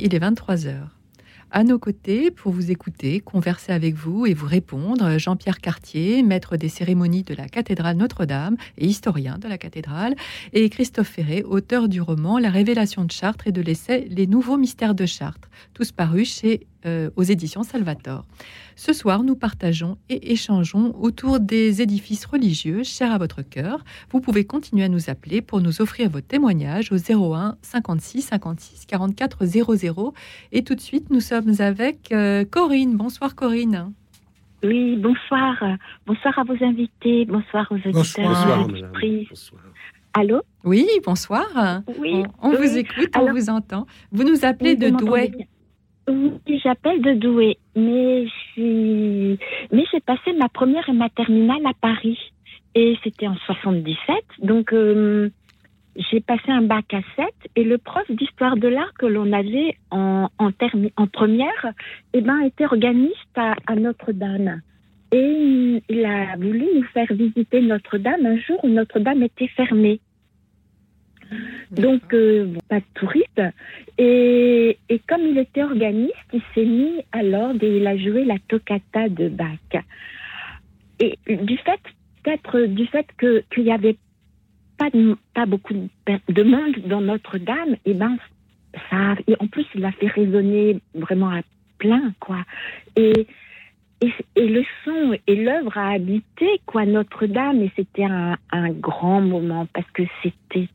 Il est 23h. À nos côtés, pour vous écouter, converser avec vous et vous répondre, Jean-Pierre Cartier, maître des cérémonies de la cathédrale Notre-Dame et historien de la cathédrale, et Christophe Ferré, auteur du roman La révélation de Chartres et de l'essai Les nouveaux mystères de Chartres, tous parus chez, euh, aux éditions Salvator. Ce soir, nous partageons et échangeons autour des édifices religieux chers à votre cœur. Vous pouvez continuer à nous appeler pour nous offrir vos témoignages au 01 56 56 44 00. Et tout de suite, nous sommes avec euh, Corinne. Bonsoir Corinne. Oui, bonsoir. Bonsoir à vos invités. Bonsoir aux auditeurs. Bonsoir. Bonsoir. Allô? Oui, bonsoir. Oui. On, on vous écoute, on Alors- vous entend. Vous nous appelez Oui, de Douai. Oui, j'appelle de Douai, mais suis... mais j'ai passé ma première et ma terminale à Paris. Et c'était en 77, donc euh, j'ai passé un bac à 7 et le prof d'histoire de l'art que l'on avait en, première eh ben, était organiste à Notre-Dame. Et il a voulu nous faire visiter Notre-Dame un jour où Notre-Dame était fermée. Donc, euh, pas de touristes. Et, et comme il était organiste, il s'est mis à l'ordre et il a joué la toccata de Bach. Et du fait, peut-être du fait qu'il n'y avait pas, pas beaucoup de, monde dans Notre-Dame, et ben, ça, et en plus, il a fait résonner vraiment à plein, quoi. Et, et, le son et l'œuvre a habité, quoi, Notre-Dame, et c'était un grand moment parce que c'était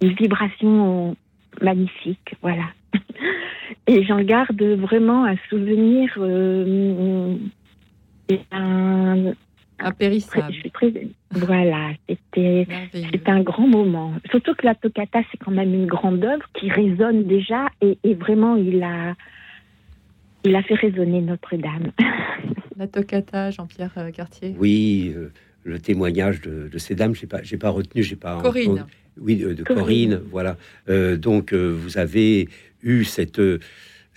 une vibration magnifique, voilà. <laughs> Et j'en garde vraiment un souvenir. euh, un, Impérissable. je suis très, voilà, c'était un grand moment. Surtout que la toccata, c'est quand même une grande œuvre qui résonne déjà et, et vraiment, il a, il a fait résonner Notre-Dame. <laughs> La toccata, Jean-Pierre euh, Cartier. Oui, euh, le témoignage de, de ces dames, j'ai pas, j'ai pas retenu, j'ai pas. Corinne. entendu. Oui, de, de Corinne. Corinne, voilà. Euh, donc, euh, vous avez eu cette euh,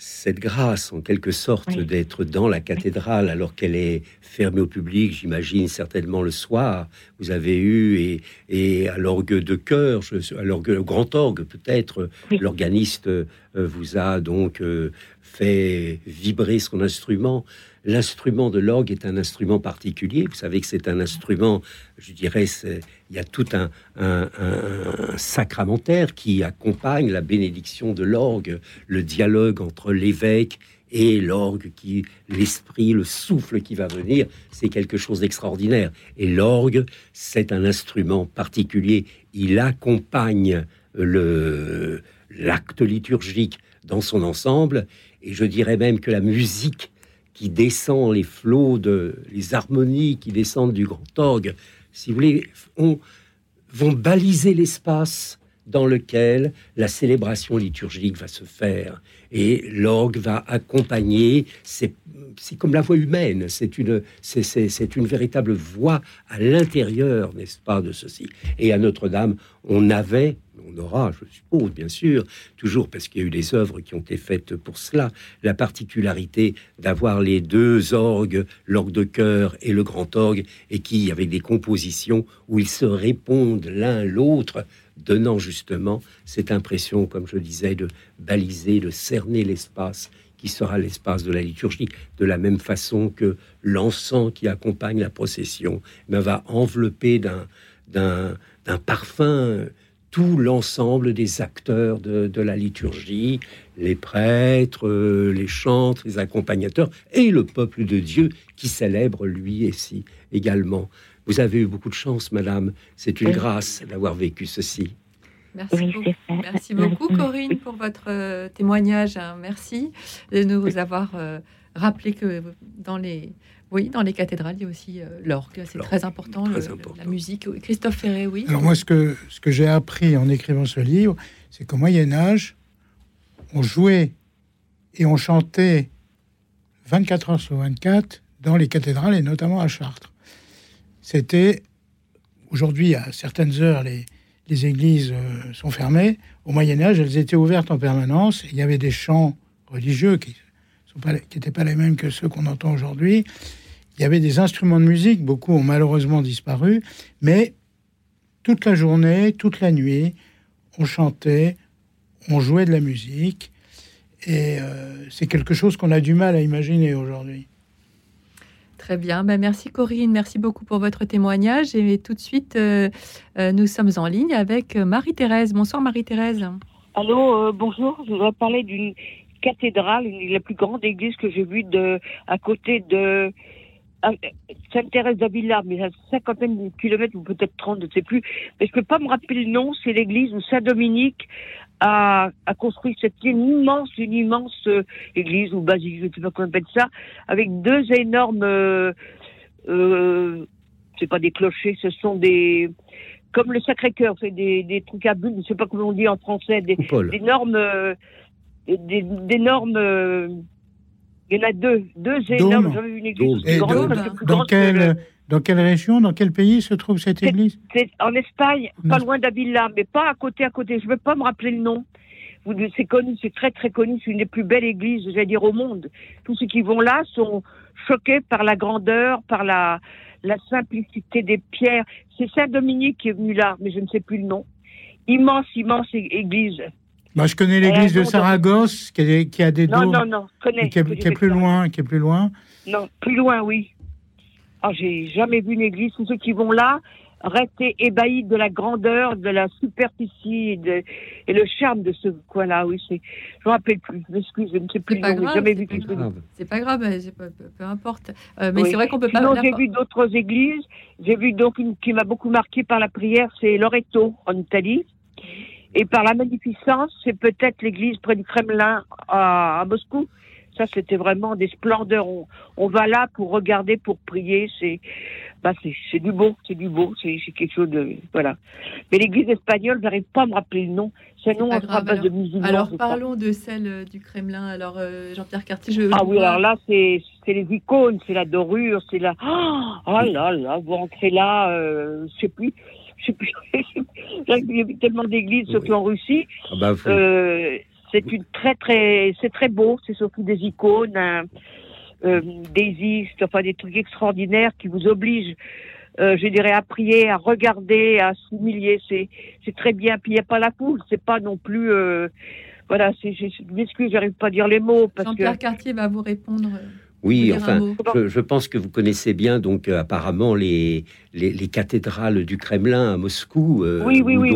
cette grâce, en quelque sorte, Oui. d'être dans la cathédrale alors qu'elle est fermée au public, j'imagine certainement le soir. Vous avez eu et, et à l'orgue de chœur, je- à l'orgue, au grand orgue peut-être, Oui. l'organiste euh, vous a donc euh, fait vibrer son instrument. L'instrument de l'orgue est un instrument particulier. Vous savez que c'est un instrument, je dirais, il y a tout un, sacramentaire qui accompagne la bénédiction de l'orgue, le dialogue entre l'évêque et l'orgue, qui l'esprit, le souffle qui va venir, c'est quelque chose d'extraordinaire. Et l'orgue, c'est un instrument particulier. Il accompagne l'acte liturgique dans son ensemble, et je dirais même que la musique qui descend, les flots de, les harmonies qui descendent du grand orgue, si vous voulez, on, vont baliser l'espace dans lequel la célébration liturgique va se faire. Et l'orgue va accompagner, c'est comme la voix humaine, c'est une, c'est une véritable voix à l'intérieur, n'est-ce pas, de ceci. Et à Notre-Dame, on avait, on aura, je suppose, bien sûr, toujours parce qu'il y a eu des œuvres qui ont été faites pour cela, la particularité d'avoir les deux orgues, l'orgue de chœur et le grand orgue, et qui, avec des compositions où ils se répondent l'un l'autre, donnant justement cette impression, comme je disais, de baliser, de cerner l'espace qui sera l'espace de la liturgie, de la même façon que l'encens qui accompagne la procession va envelopper d'un parfum tout l'ensemble des acteurs de, de la liturgie, les prêtres, euh, les chantres, les accompagnateurs et le peuple de Dieu qui célèbre lui ici également. Vous avez eu beaucoup de chance, madame. C'est une Oui. grâce d'avoir vécu ceci. Merci, Oui, beaucoup. Merci. Corinne, pour votre euh, témoignage. hein. Merci de nous avoir euh, rappelé que dans les, oui, dans les cathédrales, il y a aussi euh, l'orgue. C'est très important, très le- le- important. la musique. Oui, Christophe Ferré, oui. Alors moi, ce que, ce que j'ai appris en écrivant ce livre, c'est qu'au Moyen Âge, on jouait et on chantait 24 heures sur 24 dans les cathédrales et notamment à Chartres. C'était, aujourd'hui, à certaines heures, les, les églises euh, sont fermées. Au Moyen Âge, elles étaient ouvertes en permanence. Il y avait des chants religieux qui n'étaient pas les mêmes que ceux qu'on entend aujourd'hui. Il y avait des instruments de musique, beaucoup ont malheureusement disparu, mais toute la journée, toute la nuit, on chantait, on jouait de la musique. Et euh, c'est quelque chose qu'on a du mal à imaginer aujourd'hui. Très bien. Ben, merci Corinne. Merci beaucoup pour votre témoignage. Et tout de suite, euh, euh, nous sommes en ligne avec Marie-Thérèse. Bonsoir Marie-Thérèse. Allô, bonjour. Je voudrais parler d'une cathédrale, la plus grande église que j'ai vue de, à côté de Sainte-Thérèse d'Avila, mais à cinquantaine de kilomètres ou peut-être 30, je ne sais plus. Mais je ne peux pas me rappeler le nom. C'est l'église où Saint-Dominique a, a, construit cette immense, une immense euh, église ou basilique, je ne sais pas comment on appelle ça, avec deux énormes, euh, euh, c'est pas des clochers, ce sont des, comme le Sacré-Cœur, c'est des, des trucs à bulles, je ne sais pas comment on dit en français, des, énormes, euh, des, d'énormes euh, il y en a deux, deux énormes. J'avais une église plus grande, dans, quelle, dans quelle région, dans quel pays se trouve cette église C'est en Espagne, pas loin d'Avila, mais pas à côté, à côté. Je ne veux pas me rappeler le nom. C'est connu, c'est très très connu. C'est une des plus belles églises, j'allais dire, au monde. Tous ceux qui vont là sont choqués par la grandeur, par la, la simplicité des pierres. C'est Saint Dominique qui est venu là, mais je ne sais plus le nom. Immense, immense église. Bah, je connais l'église de Saragosse qui a, qui a des non, Non, non, connais, qui, est, qui est plus loin, qui est plus loin. Non, plus loin, oui. Ah, j'ai jamais vu une église. Tous ceux qui vont là rester ébahis de la grandeur, de la superficie et, de, et le charme de ce coin-là. Oui, c'est. Je me rappelle plus. Excuse, je ne sais plus. Pas grave, jamais vu quelque chose. C'est pas grave, peu, importe. Euh, mais c'est vrai qu'on peut Sinon, pas. j'ai vu d'autres églises. J'ai vu donc une qui m'a beaucoup marqué par la prière, c'est Loreto en Italie. Et par la magnificence, c'est peut-être l'église près du Kremlin à, à Moscou. Ça, c'était vraiment des splendeurs. On, on, va là pour regarder, pour prier. C'est, bah, c'est, du beau, c'est du beau. C'est, quelque chose de, voilà. Mais l'église espagnole, je n'arrive pas à me rappeler le nom. C'est nom, on grave, alors, de musulmans. Alors, parlons de celle euh, du Kremlin. Alors, euh, Jean-Pierre Cartier, je. Ah oui, alors là, c'est, c'est les icônes, c'est la dorure, c'est la. Oh <gasps> là là, vous entrez là, euh, je sais plus, <laughs> il y a tellement d'églises, surtout en Russie. Ah bah, euh, c'est une très très, c'est très beau. C'est surtout des icônes, hein, euh, des istes, enfin des trucs extraordinaires qui vous obligent, euh, je dirais, à prier, à regarder, à s'humilier. C'est c'est très bien. Puis il n'y a pas la foule. C'est pas non plus. Euh, voilà, c'est, je m'excuse, j'arrive pas à dire les mots. Jean-Pierre Cartier va vous répondre. Oui, enfin, je, je, pense que vous connaissez bien donc euh, apparemment les, les, les, cathédrales du Kremlin à Moscou euh, oui, oui,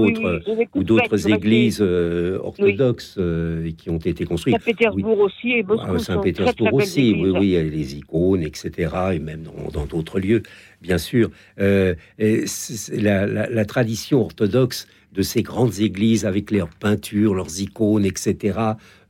ou d'autres églises euh, orthodoxes euh, qui ont été construites. Saint-Pétersbourg aussi et Moscou. Ah, Saint-Pétersbourg aussi, oui, oui, les icônes, etc. Et même dans d'autres lieux, bien sûr. La, la, la, tradition orthodoxe de ces grandes églises avec leurs peintures, leurs icônes, etc.,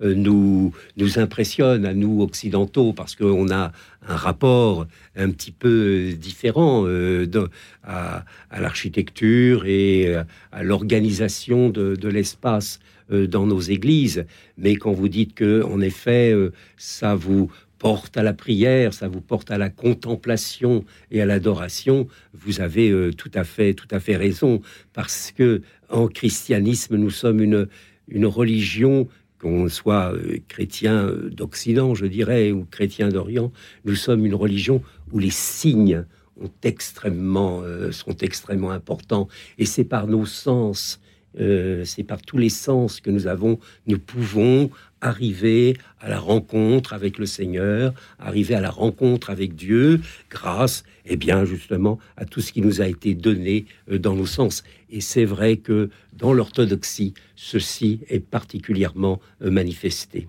euh, nous, nous impressionne à nous occidentaux parce qu'on a un rapport un petit peu différent euh, de, à, l'architecture et à l'organisation de, l'espace euh, dans nos églises. Mais quand vous dites que, en effet, euh, ça vous porte à la prière, ça vous porte à la contemplation et à l'adoration, vous avez euh, tout à fait, tout à fait raison, parce que en christianisme, nous sommes une, une religion qu'on soit euh, chrétien d'Occident, je dirais, ou chrétien d'Orient, nous sommes une religion où les signes euh, sont extrêmement importants, et c'est par nos sens, euh, c'est par tous les sens que nous avons, nous pouvons arriver à la rencontre avec le Seigneur, arriver à la rencontre avec Dieu, grâce, eh bien, justement, à tout ce qui nous a été donné euh, dans nos sens. Et c'est vrai que dans l'orthodoxie, ceci est particulièrement euh, manifesté.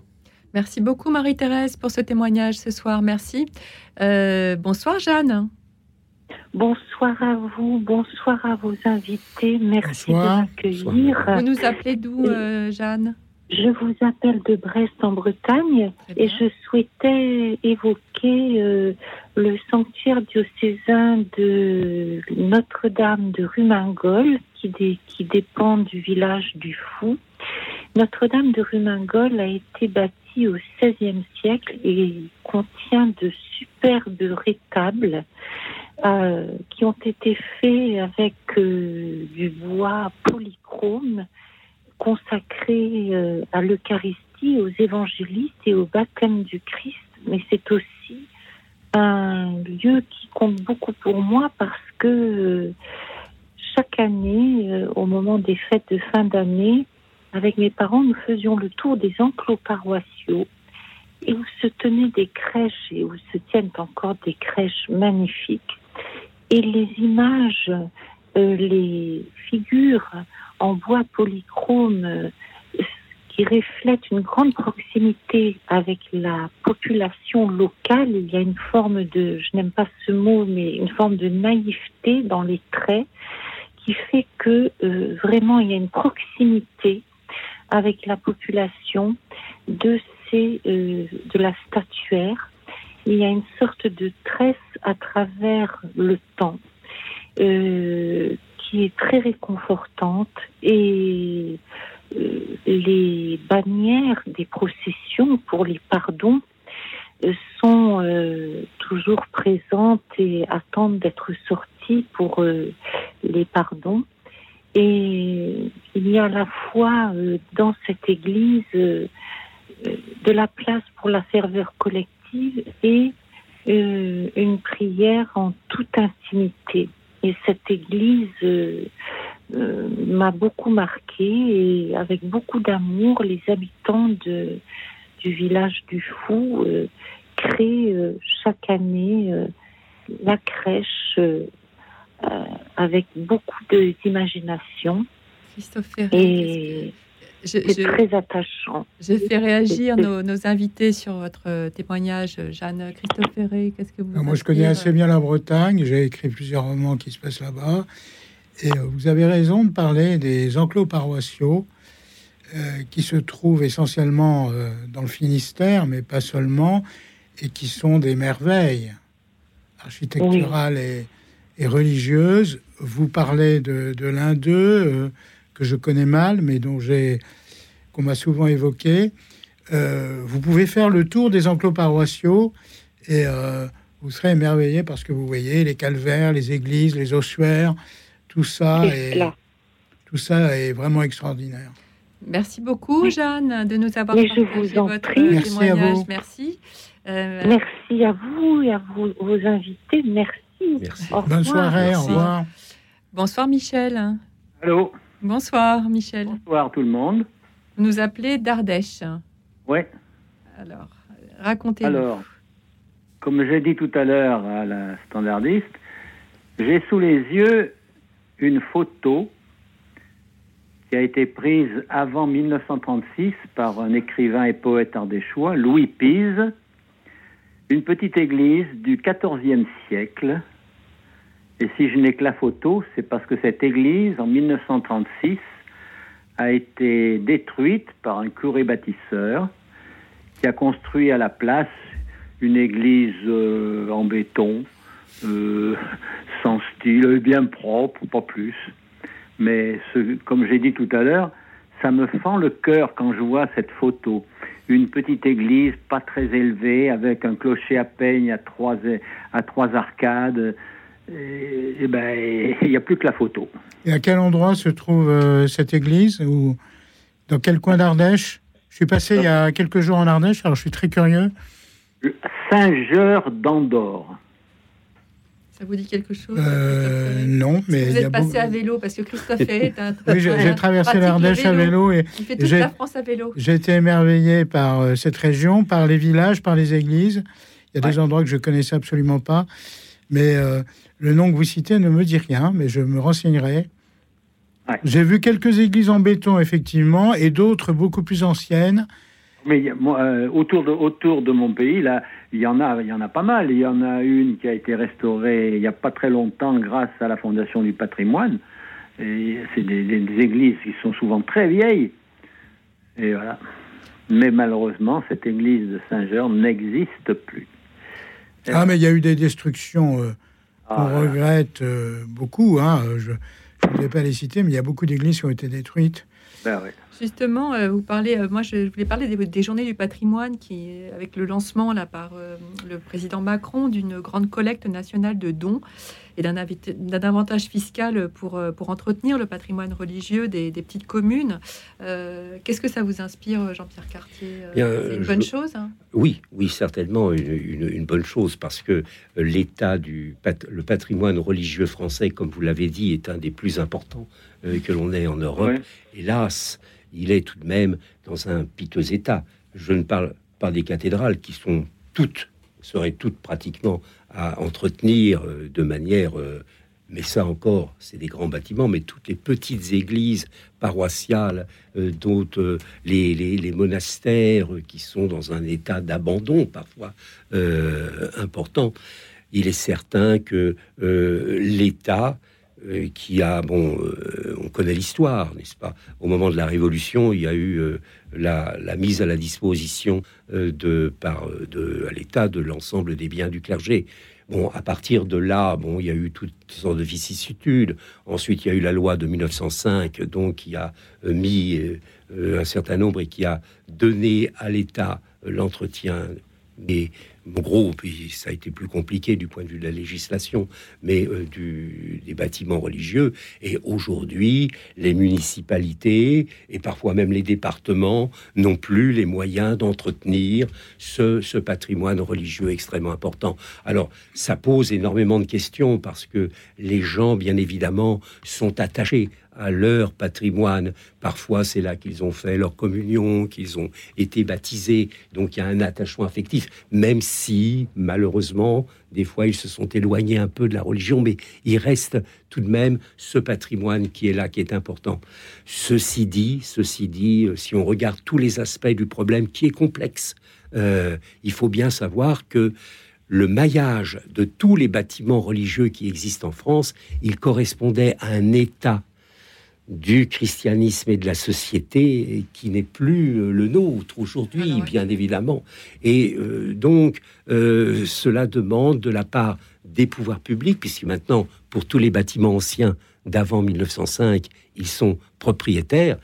Merci beaucoup, Marie-Thérèse, pour ce témoignage ce soir. Merci. Bonsoir, Jeanne. Bonsoir à vous, bonsoir à vos invités. Merci bonsoir. de m'accueillir. Vous nous appelez d'où, euh, Jeanne? Je vous appelle de Brest en Bretagne et je souhaitais évoquer euh, le sanctuaire diocésain de Notre-Dame de Rumingol qui, dé, qui dépend du village du Fou. Notre-Dame de Rumingol a été bâtie au XVIe siècle et contient de superbes rétables euh, qui ont été faits avec euh, du bois polychrome consacré euh, à l'Eucharistie, aux évangélistes et au baptême du Christ. Mais c'est aussi un lieu qui compte beaucoup pour moi parce que chaque année, au moment des fêtes de fin d'année, avec mes parents, nous faisions le tour des enclos paroissiaux et où se tenaient des crèches et où se tiennent encore des crèches magnifiques. Et les images, euh, les figures en bois polychrome euh, qui reflètent une grande proximité avec la population locale, il y a une forme de, je n'aime pas ce mot, mais une forme de naïveté dans les traits qui fait que euh, vraiment il y a une proximité avec la population de ces de la statuaire. Il y a une sorte de tresse à travers le temps euh, qui est très réconfortante et euh, les bannières des processions pour les pardons euh, sont toujours présentes et attendent d'être sorties pour les pardons. Et il y a à la fois dans cette église de la place pour la ferveur collective et euh, une prière en toute intimité. Et cette église euh, euh, m'a beaucoup marqué et avec beaucoup d'amour, les habitants de, du village du Fou créent chaque année la crèche avec beaucoup d'imagination. Christophe Ferré, Et Je- c'est très attachant. Je fais réagir nos, nos invités sur votre euh, témoignage. Jeanne Christophe Ferré, qu'est-ce que vous Alors, moi, je connais assez bien la Bretagne. J'ai écrit plusieurs romans qui se passent là-bas. Et euh, vous avez raison de parler des enclos paroissiaux euh, qui se trouvent essentiellement euh, dans le Finistère, mais pas seulement, et qui sont des merveilles architecturales et, et religieuses. Vous parlez de, de l'un d'eux euh, que je connais mal, mais dont j'ai qu'on m'a souvent évoqué. Euh, vous pouvez faire le tour des enclos paroissiaux et euh, vous serez émerveillé parce que vous voyez les calvaires, les églises, les ossuaires, tout ça est, L'éclat. tout ça est vraiment extraordinaire. Merci beaucoup, Jeanne, de nous avoir Mais je partagé vous en votre prie. Merci à vous. Merci. Euh, Merci à vous et à vos, vos invités. Merci. Merci. Au Bonne soirée, au Merci. revoir. Bonsoir, Michel. Allô? Bonsoir, Michel. Bonsoir tout le monde. Vous nous appelez d'Ardèche. Ouais. Alors, racontez-nous. Alors, comme j'ai dit tout à l'heure à la standardiste, j'ai sous les yeux une photo qui a été prise avant 1936 par un écrivain et poète ardéchois, Louis Pise, une petite église du XIVe siècle. Et si je n'ai que la photo, c'est parce que cette église, en 1936, a été détruite par un curé bâtisseur qui a construit à la place une église euh, en béton, euh, <laughs> sans style, bien propre, pas plus. Mais comme j'ai dit tout à l'heure, ça me fend le cœur quand je vois cette photo. Une petite église pas très élevée, avec un clocher à peigne à trois, à trois arcades. Et, et ben, <laughs> il n'y a plus que la photo. Et à quel endroit se trouve euh, cette église ou dans quel coin d'Ardèche? Je suis passé il y a quelques jours en Ardèche, alors je suis très curieux. Saint-Geur d'Andorre. Ça vous dit quelque chose? Euh, non, mais Vous il y a êtes passé à vélo parce que Christophe est un. <laughs> Oui, j'ai traversé l'Ardèche à vélo et Il fait toute j'ai- la France à vélo. J'ai été émerveillé par euh, cette région, par les villages, par les églises. Il y a des endroits que je connaissais absolument pas, mais euh, le nom que vous citez ne me dit rien, mais je me renseignerai. J'ai vu quelques églises en béton, effectivement, et d'autres beaucoup plus anciennes. Mais euh, autour, de, autour de mon pays, là, il y en a, il y en a pas mal. Il y en a une qui a été restaurée il n'y a pas très longtemps grâce à la Fondation du patrimoine. C'est des, des- des églises qui sont souvent très vieilles. Et voilà. Mais malheureusement, cette église de Saint-Jean n'existe plus. Ah, mais il y a eu des destructions euh, Ah, voilà. regrette euh, beaucoup. Hein. Je ne voulais pas les citer, mais il y a beaucoup d'églises qui ont été détruites. Ben. Justement, euh, vous parlez, euh, moi je voulais parler des, des journées du patrimoine qui, avec le lancement là par euh, le président Macron d'une grande collecte nationale de dons et d'un avantage fiscal pour, euh, pour entretenir le patrimoine religieux des, des petites communes. Euh, Qu'est-ce que ça vous inspire, Jean-Pierre Cartier Euh, C'est une je- bonne chose hein? Oui, oui, certainement une, une- une bonne chose parce que l'état du pat- le patrimoine religieux français, comme vous l'avez dit, est un des plus importants euh, que l'on ait en Europe. Ouais. Hélas, il est tout de même dans un piteux état. Je ne parle pas des cathédrales qui sont toutes, seraient toutes pratiquement à entretenir euh, de manière euh, mais ça encore, c'est des grands bâtiments, mais toutes les petites églises paroissiales, euh, d'autres les, les, monastères qui sont dans un état d'abandon parfois important, il est certain que l'État euh, qui a, bon, euh, on connaît l'histoire, n'est-ce pas? Au moment de la Révolution, il y a eu euh, la, mise à la disposition de, par, de, à l'État de l'ensemble des biens du clergé. Bon, à partir de là, bon, il y a eu toutes sortes de vicissitudes. Ensuite, il y a eu la loi de 1905, donc qui a mis un certain nombre et qui a donné à l'État l'entretien des gros, puis ça a été plus compliqué du point de vue de la législation, mais euh, du, des bâtiments religieux. Et aujourd'hui, les municipalités et parfois même les départements n'ont plus les moyens d'entretenir ce, ce, patrimoine religieux extrêmement important. Alors, ça pose énormément de questions parce que les gens, bien évidemment, sont attachés à leur patrimoine. Parfois, c'est là qu'ils ont fait leur communion, qu'ils ont été baptisés. Donc, il y a un attachement affectif, même si, malheureusement, des fois, ils se sont éloignés un peu de la religion, mais il reste tout de même ce patrimoine qui est là, qui est important. Ceci dit, ceci dit, euh, si on regarde tous les aspects du problème qui est complexe, euh, il faut bien savoir que le maillage de tous les bâtiments religieux qui existent en France, il correspondait à un état du christianisme et de la société qui n'est plus euh, le nôtre aujourd'hui, ah bien évidemment. Et euh, donc, euh, cela demande de la part des pouvoirs publics, puisque maintenant, pour tous les bâtiments anciens d'avant 1905, ils sont propriétaires,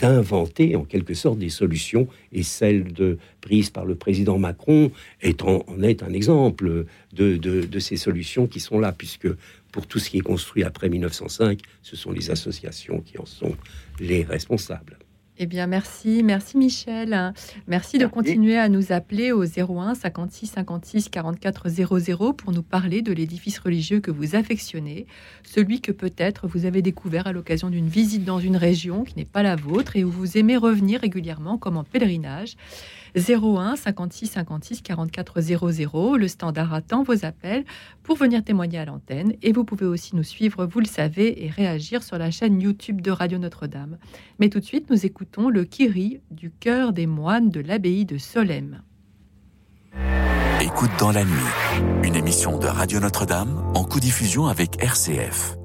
d'inventer en quelque sorte des solutions, et celle de, prise par le président Macron est en, est un exemple de, de, ces solutions qui sont là, puisque pour tout ce qui est construit après 1905, ce sont les associations qui en sont les responsables. Eh bien, merci, merci Michel. Merci de continuer à nous appeler au 01 56 56 44 00 pour nous parler de l'édifice religieux que vous affectionnez, celui que peut-être vous avez découvert à l'occasion d'une visite dans une région qui n'est pas la vôtre et où vous aimez revenir régulièrement comme en pèlerinage. 01 56 56 44 00. Le standard attend vos appels pour venir témoigner à l'antenne. Et vous pouvez aussi nous suivre, vous le savez, et réagir sur la chaîne YouTube de Radio Notre-Dame. Mais tout de suite, nous écoutons le Kiri du cœur des moines de l'abbaye de Solesmes. Écoute dans la nuit, une émission de Radio Notre-Dame en co-diffusion avec RCF.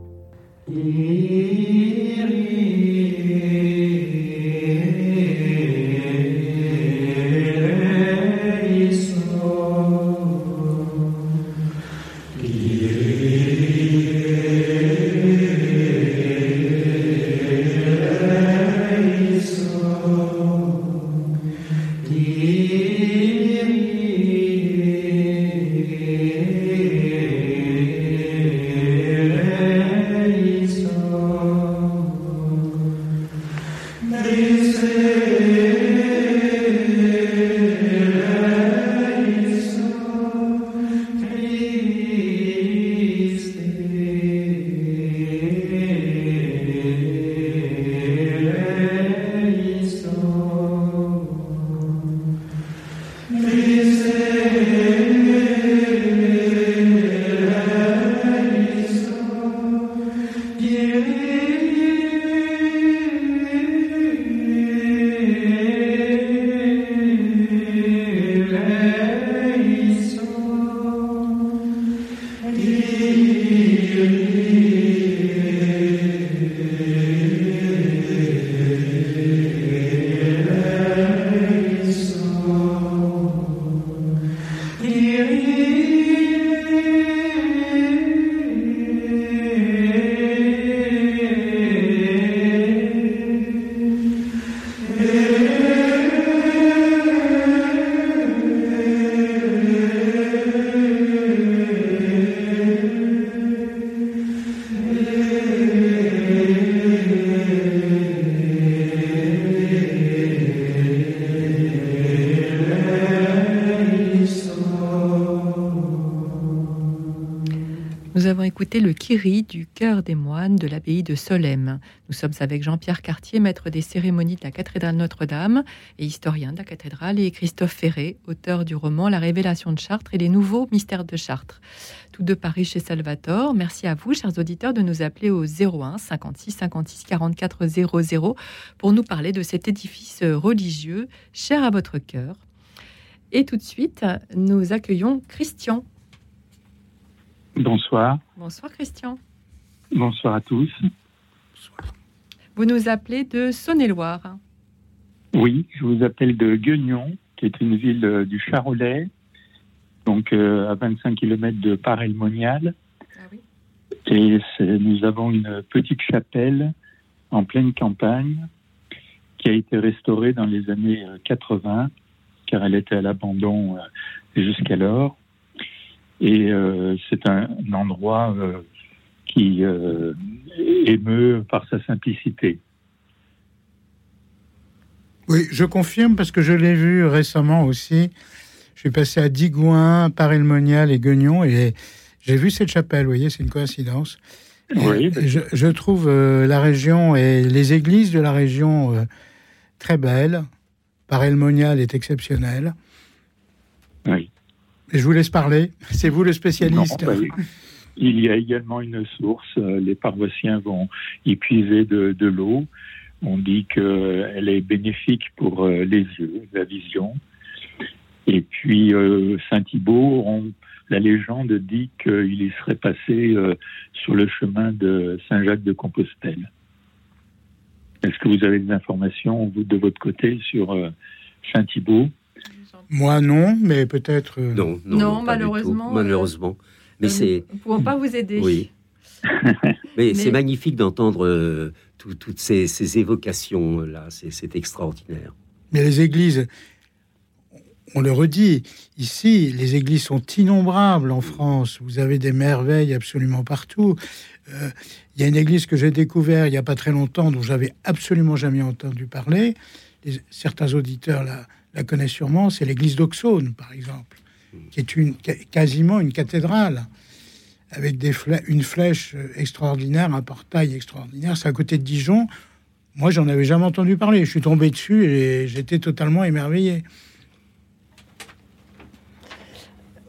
Écouter le Kiri du cœur des moines de l'abbaye de Solesmes. Nous sommes avec Jean-Pierre Cartier, maître des cérémonies de la cathédrale Notre-Dame et historien de la cathédrale, et Christophe Ferré, auteur du roman La Révélation de Chartres et les nouveaux mystères de Chartres. Tous deux Paris chez Salvatore. Merci à vous, chers auditeurs, de nous appeler au 01 56 56 44 00 pour nous parler de cet édifice religieux cher à votre cœur. Et tout de suite, nous accueillons Christian. Bonsoir. Bonsoir Christian. Bonsoir à tous. Vous nous appelez de Saône-et-Loire. Oui, je vous appelle de Guignon, qui est une ville euh, du Charolais, donc euh, à 25 km de Paray-le-Monial. Et c'est- nous avons une petite chapelle en pleine campagne qui a été restaurée dans les années euh, 80, car elle était à l'abandon euh, jusqu'alors. Et euh, c'est un, un endroit euh, qui euh, émeut par sa simplicité. Oui, je confirme parce que je l'ai vu récemment aussi. Je suis passé à Digoin, Paray-le-Monial et Guignon et j'ai vu cette chapelle. Vous voyez, c'est une coïncidence. Oui, je, je trouve euh, la région et les églises de la région euh, très belles. Paray-le-Monial est exceptionnel. Oui. Je vous laisse parler. C'est vous le spécialiste. Bah, il y a également une source. euh, Les paroissiens vont y puiser de, l'eau. On dit qu'elle est bénéfique pour euh, les yeux, la vision. Et puis euh, Saint-Thibault, la légende dit qu'il y serait passé sur le chemin de Saint-Jacques de Compostelle. Est-ce que vous avez des informations, vous, de votre côté, sur Saint-Thibault? Moi, non, mais peut-être. euh, Non, Non, malheureusement, euh, Malheureusement. Mais c'est. Nous ne pouvons pas vous aider. Oui. <laughs> Mais, c'est magnifique d'entendre euh, tout- toutes ces, ces évocations-là. C'est extraordinaire. Mais les églises, on le redit, ici, les églises sont innombrables en France. Vous avez des merveilles absolument partout. Euh, Il y a une église que j'ai découverte il n'y a pas très longtemps, dont j'avais absolument jamais entendu parler. Les- certains auditeurs la, la connaissent sûrement. C'est l'église d'Auxonne, par exemple, qui est une, quasiment une cathédrale, avec des flè- une flèche euh, extraordinaire, un portail extraordinaire. C'est à côté de Dijon. Moi, j'en avais jamais entendu parler. Je suis tombé dessus et j'étais totalement émerveillé.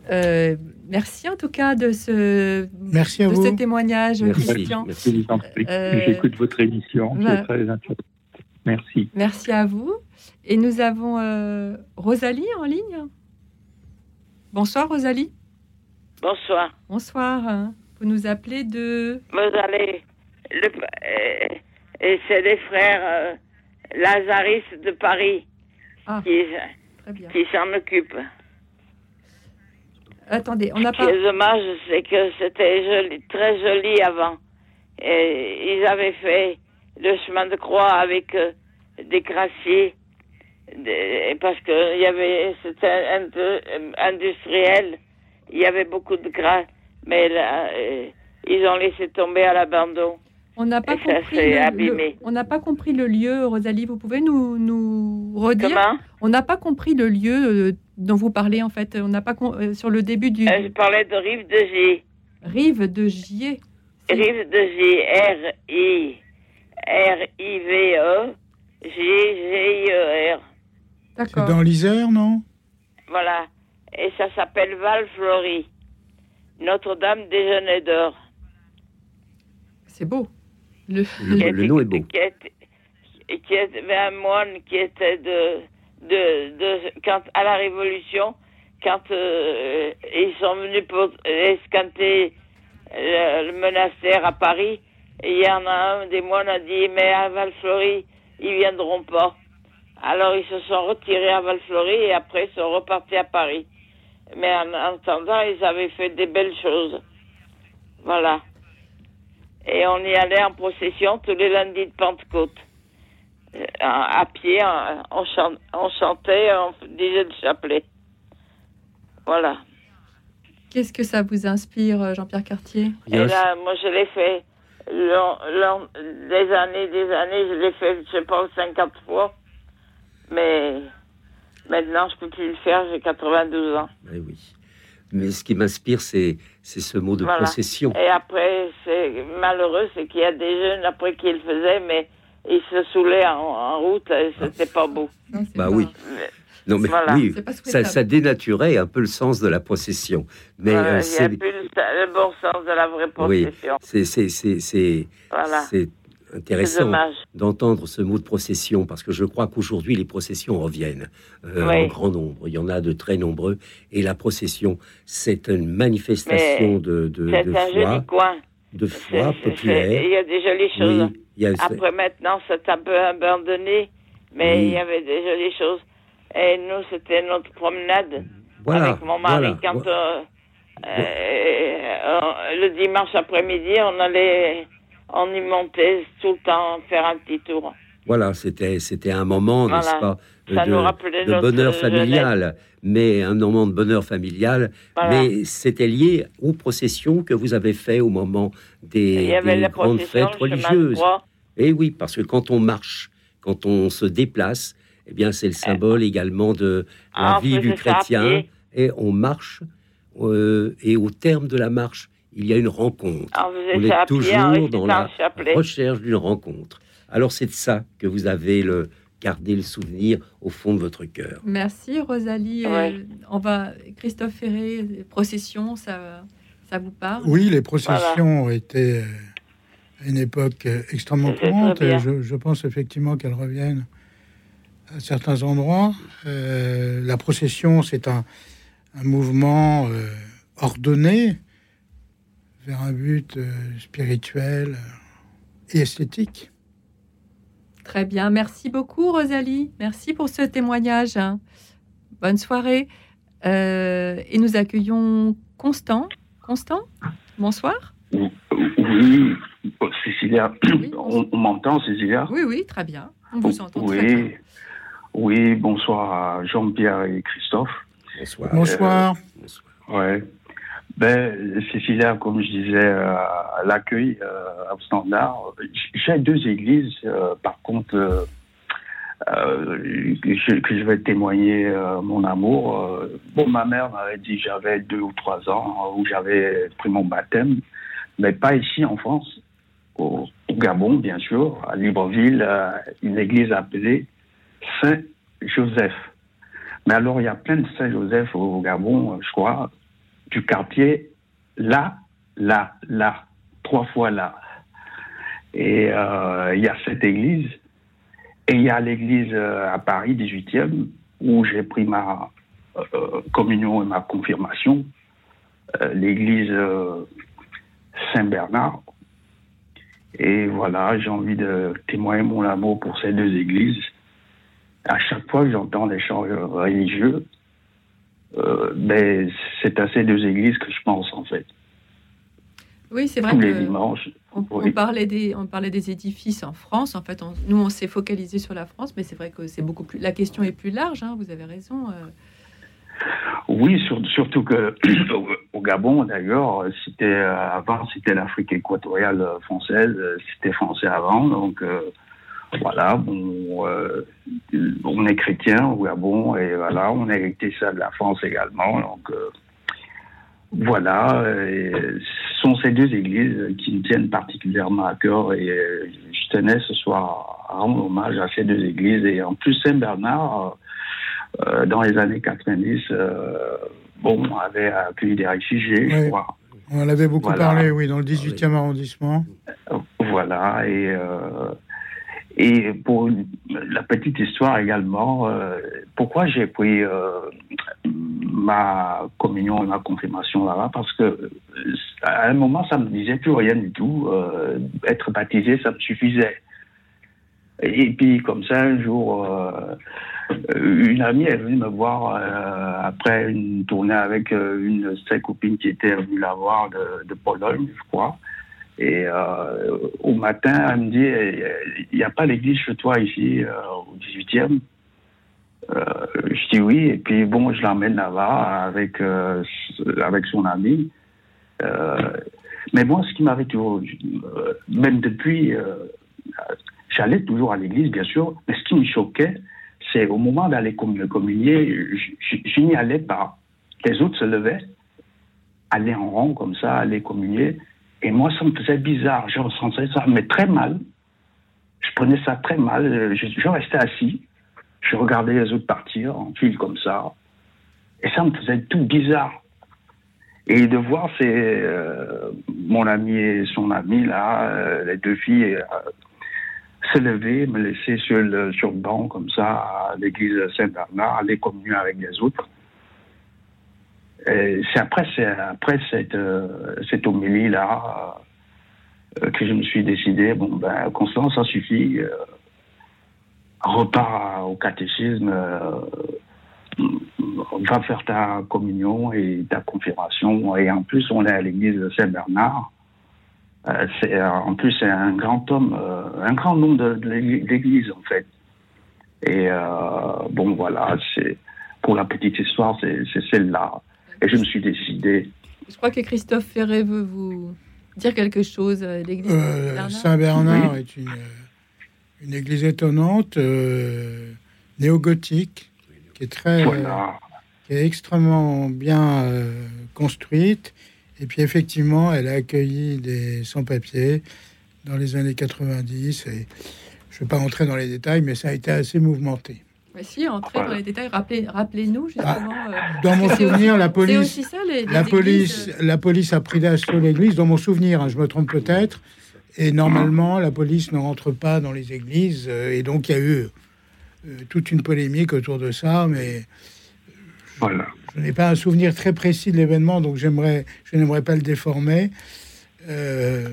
Euh, merci en tout cas de ce, Merci à de vous. ce témoignage, Christian. Merci, prie. Euh, J'écoute votre émission, bah- c'est très intéressant. Merci. Merci à vous. Et nous avons euh, Rosalie en ligne. Bonsoir Rosalie. Bonsoir. Bonsoir. Vous nous appelez de... Vous allez. Le, euh, et c'est les frères euh, Lazaris de Paris qui, qui s'en occupent. Attendez, on n'a Ce pas... qui est dommage, c'est que c'était joli, très joli avant. Et ils avaient fait le chemin de croix avec euh, des graciers, des- parce que il y avait, c'était un peu euh, industriel, il y avait beaucoup de gras, mais là, euh, ils ont laissé tomber à l'abandon. On n'a pas compris. le- pas compris lieu, Rosalie. Vous pouvez nous, nous redire? Comment? On n'a pas compris le lieu euh, dont vous parlez en fait. On n'a pas sur le début du je parlais de Rive de J. rive de Gier. Rive de J. R-I. R-I-V-E. J-G-I-E-R. C'est dans l'Isère, non? Voilà. Et ça s'appelle Val-Flory. Notre-Dame des Jeunes d'Or. C'est beau. Le, Le, le nom est beau. Qui était, qui était un moine qui était de, de, de quand, à la Révolution, quand euh, ils sont venus pour escanter le, le monastère à Paris, il y en a un des moines a dit, mais à Val-Flory, ils viendront pas. Alors ils se sont retirés à Val-Flory et après ils sont repartis à Paris. Mais en attendant, ils avaient fait des belles choses. Voilà. Et on y allait en procession tous les lundis de Pentecôte. Euh, À, à pied, on, on chan- on chantait, on disait le chapelet. Voilà. Qu'est-ce que ça vous inspire, euh, Jean-Pierre Cartier Et là, moi, je l'ai fait long- long- des années, des années. Je l'ai fait, je pense, 50 fois. Mais maintenant, je peux plus le faire. J'ai 92 ans. Eh oui. Mais ce qui m'inspire, c'est c'est ce mot de Voilà. procession. Et après, c'est malheureux, c'est qu'il y a des jeunes après qui le faisaient, mais ils se saoulaient en, en route, et c'était pas beau. Bah oui. Non, mais Voilà. oui, ça, ça dénaturait un peu le sens de la procession. Mais Voilà, euh, il n'y a c'est plus le, le bon sens de la vraie oui, procession. c'est c'est c'est c'est Voilà. Intéressant d'entendre ce mot de procession parce que je crois qu'aujourd'hui les processions reviennent euh, Oui. en grand nombre. Il y en a de très nombreux et la procession c'est une manifestation Mais de de, de un foi, coin. de foi populaire. Il y a des jolies choses. Oui, a- Après, maintenant, c'est un peu abandonné, mais Oui. il y avait des jolies choses. Et nous, c'était notre promenade Voilà, avec mon mari. voilà, quand euh, euh, le dimanche après-midi, on allait, on y montait tout le temps faire un petit tour. Voilà, c'était c'était un moment, Voilà. n'est-ce pas, Ça de, nous bonheur jeunesse. familial, mais un moment de bonheur familial. Voilà. Mais c'était lié aux processions que vous avez fait au moment des, grandes fêtes religieuses. Et oui, parce que quand on marche, quand on se déplace, eh bien, c'est le symbole également de la Ah, vie du chrétien. Et on marche, euh, et au terme de la marche, il y a une rencontre. On faisait on ça est toujours dans la recherche d'une rencontre. Alors c'est de ça que vous avez le gardé le souvenir au fond de votre cœur. Merci Rosalie. Ouais. Euh, on va Christophe Ferré, les processions, ça, ça vous parle? Oui, les processions étaient euh, à une époque euh, extrêmement et Je, je pense effectivement qu'elles reviennent à certains endroits. Euh, la procession, c'est un, un mouvement euh, ordonné vers un but euh, spirituel euh, et esthétique. Très bien. Merci beaucoup Rosalie. Merci pour ce témoignage. Bonne soirée. Euh, et nous accueillons Constant. Constant, bonsoir. Oui, Cécilia, on, on m'entend, Cécilia? Oui, oui, très bien. On vous entend Oui, très bien. oui, bonsoir à Jean-Pierre et Christophe. Bonsoir. Bonsoir. ouais. Ben, Cécilia, comme je disais euh, l'accueil euh, au standard, j'ai deux églises, euh, par contre, euh, euh, que, je, vais témoigner euh, mon amour. Euh, bon, ma mère m'avait dit j'avais deux ou trois ans euh, où j'avais pris mon baptême, mais pas ici en France, au, Gabon, bien sûr, à Libreville, euh, une église appelée Saint-Joseph. Mais alors, il y a plein de Saint-Joseph au Gabon, euh, je crois, du quartier là, là, là, trois fois là. Et euh, il y a cette église, et il y a l'église euh, à Paris, 18e, où j'ai pris ma euh, communion et ma confirmation, l'église Saint-Bernard. Et voilà, j'ai envie de témoigner mon amour pour ces deux églises. À chaque fois que j'entends les chants religieux, euh, ben, c'est à ces deux églises que je pense en fait. Oui, c'est vrai Tous les que dimanches. on, parlait des, on parlait des édifices en France. En fait, on- nous, on s'est focalisé sur la France, mais c'est vrai que c'est beaucoup plus. La question est plus large. hein, vous avez raison. euh. Oui, sur- surtout que <coughs> au- Gabon, d'ailleurs, c'était euh, avant c'était l'Afrique équatoriale française, c'était français avant, donc euh, voilà, bon, euh, on est chrétien au Gabon et voilà, on a hérité ça de la France également, donc euh, voilà, et ce sont ces deux églises qui me tiennent particulièrement à cœur et euh, je tenais ce soir à rendre hommage à ces deux églises et en plus Saint-Bernard. euh, dans les années 90, euh, bon, on avait accueilli des réfugiés, je crois. On en avait beaucoup Voilà. parlé, oui, dans le 18e arrondissement. Voilà, et, euh, et pour la petite histoire également, euh, pourquoi j'ai pris euh, ma communion et ma confirmation là-bas? Parce que euh, à un moment, ça me disait plus rien du tout. être baptisé, ça me suffisait. Et puis, comme ça, un jour, une amie est venue me voir après une tournée avec une de ses copines qui était venue la voir de Pologne, je crois. Et euh, au matin, elle me dit Il n'y a pas l'église chez toi ici, euh, au 18e Euh, Je dis oui, et puis bon, je l'emmène là-bas avec, avec son ami. Mais moi, ce qui m'avait toujours. même depuis. J'allais toujours à l'église, bien sûr, mais ce qui me choquait, c'est au moment d'aller com- communier, je, n'y allais pas. Les autres se levaient aller en rang comme ça, aller communier. Et moi, ça me faisait bizarre. Je ressentais ça, mais très mal. Je prenais ça très mal. Je, je restais assis. Je regardais les autres partir en file comme ça. Et ça me faisait tout bizarre. Et de voir euh, mon ami et son ami, là, euh, les deux filles, euh, se lever, me laisser sur le, sur le banc, comme ça, à l'église Saint-Bernard, aller communier avec les autres. C'est après, après cette, euh, cette homélie-là euh, que je me suis décidé, bon, ben, Constance, ça suffit, euh, repars au catéchisme, va faire ta communion et ta confirmation. Et en plus, on est à l'église de Saint-Bernard. Euh, en plus, c'est un grand homme, euh, un grand nom de, l'église, en fait. Et euh, bon, voilà, c'est pour la petite histoire, c'est celle-là. Et je me suis décidé. Je crois que Christophe Ferré veut vous dire quelque chose. euh, L'église Euh, Saint-Bernard. Oui. est une, euh, une église étonnante, euh, néo-gothique, qui est très, Voilà. qui est extrêmement bien euh, construite. Et puis effectivement, elle a accueilli des sans-papiers dans les années 90. Et je ne vais pas entrer dans les détails, mais ça a été assez mouvementé. Mais si, entrez dans les détails. Rappelez, rappelez-nous justement. euh, Ah, Dans mon souvenir, aussi- la c'est police, aussi ça, les- les la églises, police, euh, la police a pris d'assaut l'église. Dans mon souvenir, hein, je me trompe peut-être. Et normalement, la police ne rentre pas dans les églises. euh, et donc, il y a eu euh, toute une polémique autour de ça. Mais Voilà. je n'ai pas un souvenir très précis de l'événement, donc j'aimerais, je n'aimerais pas le déformer. Euh,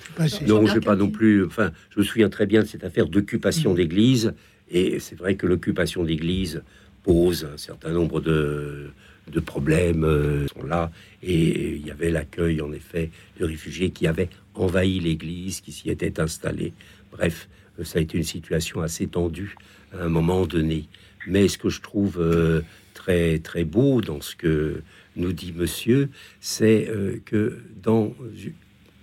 je sais pas si- Non, je vais pas non plus. Enfin, je me souviens très bien de cette affaire d'occupation d'église, et c'est vrai que l'occupation d'église pose un certain nombre de, problèmes euh, sont là, et il y avait l'accueil en effet de réfugiés qui avaient envahi l'église, qui s'y étaient installés. Bref, euh, ça a été une situation assez tendue à un moment donné. Mais ce que je trouve euh, très très beau dans ce que nous dit Monsieur, c'est que dans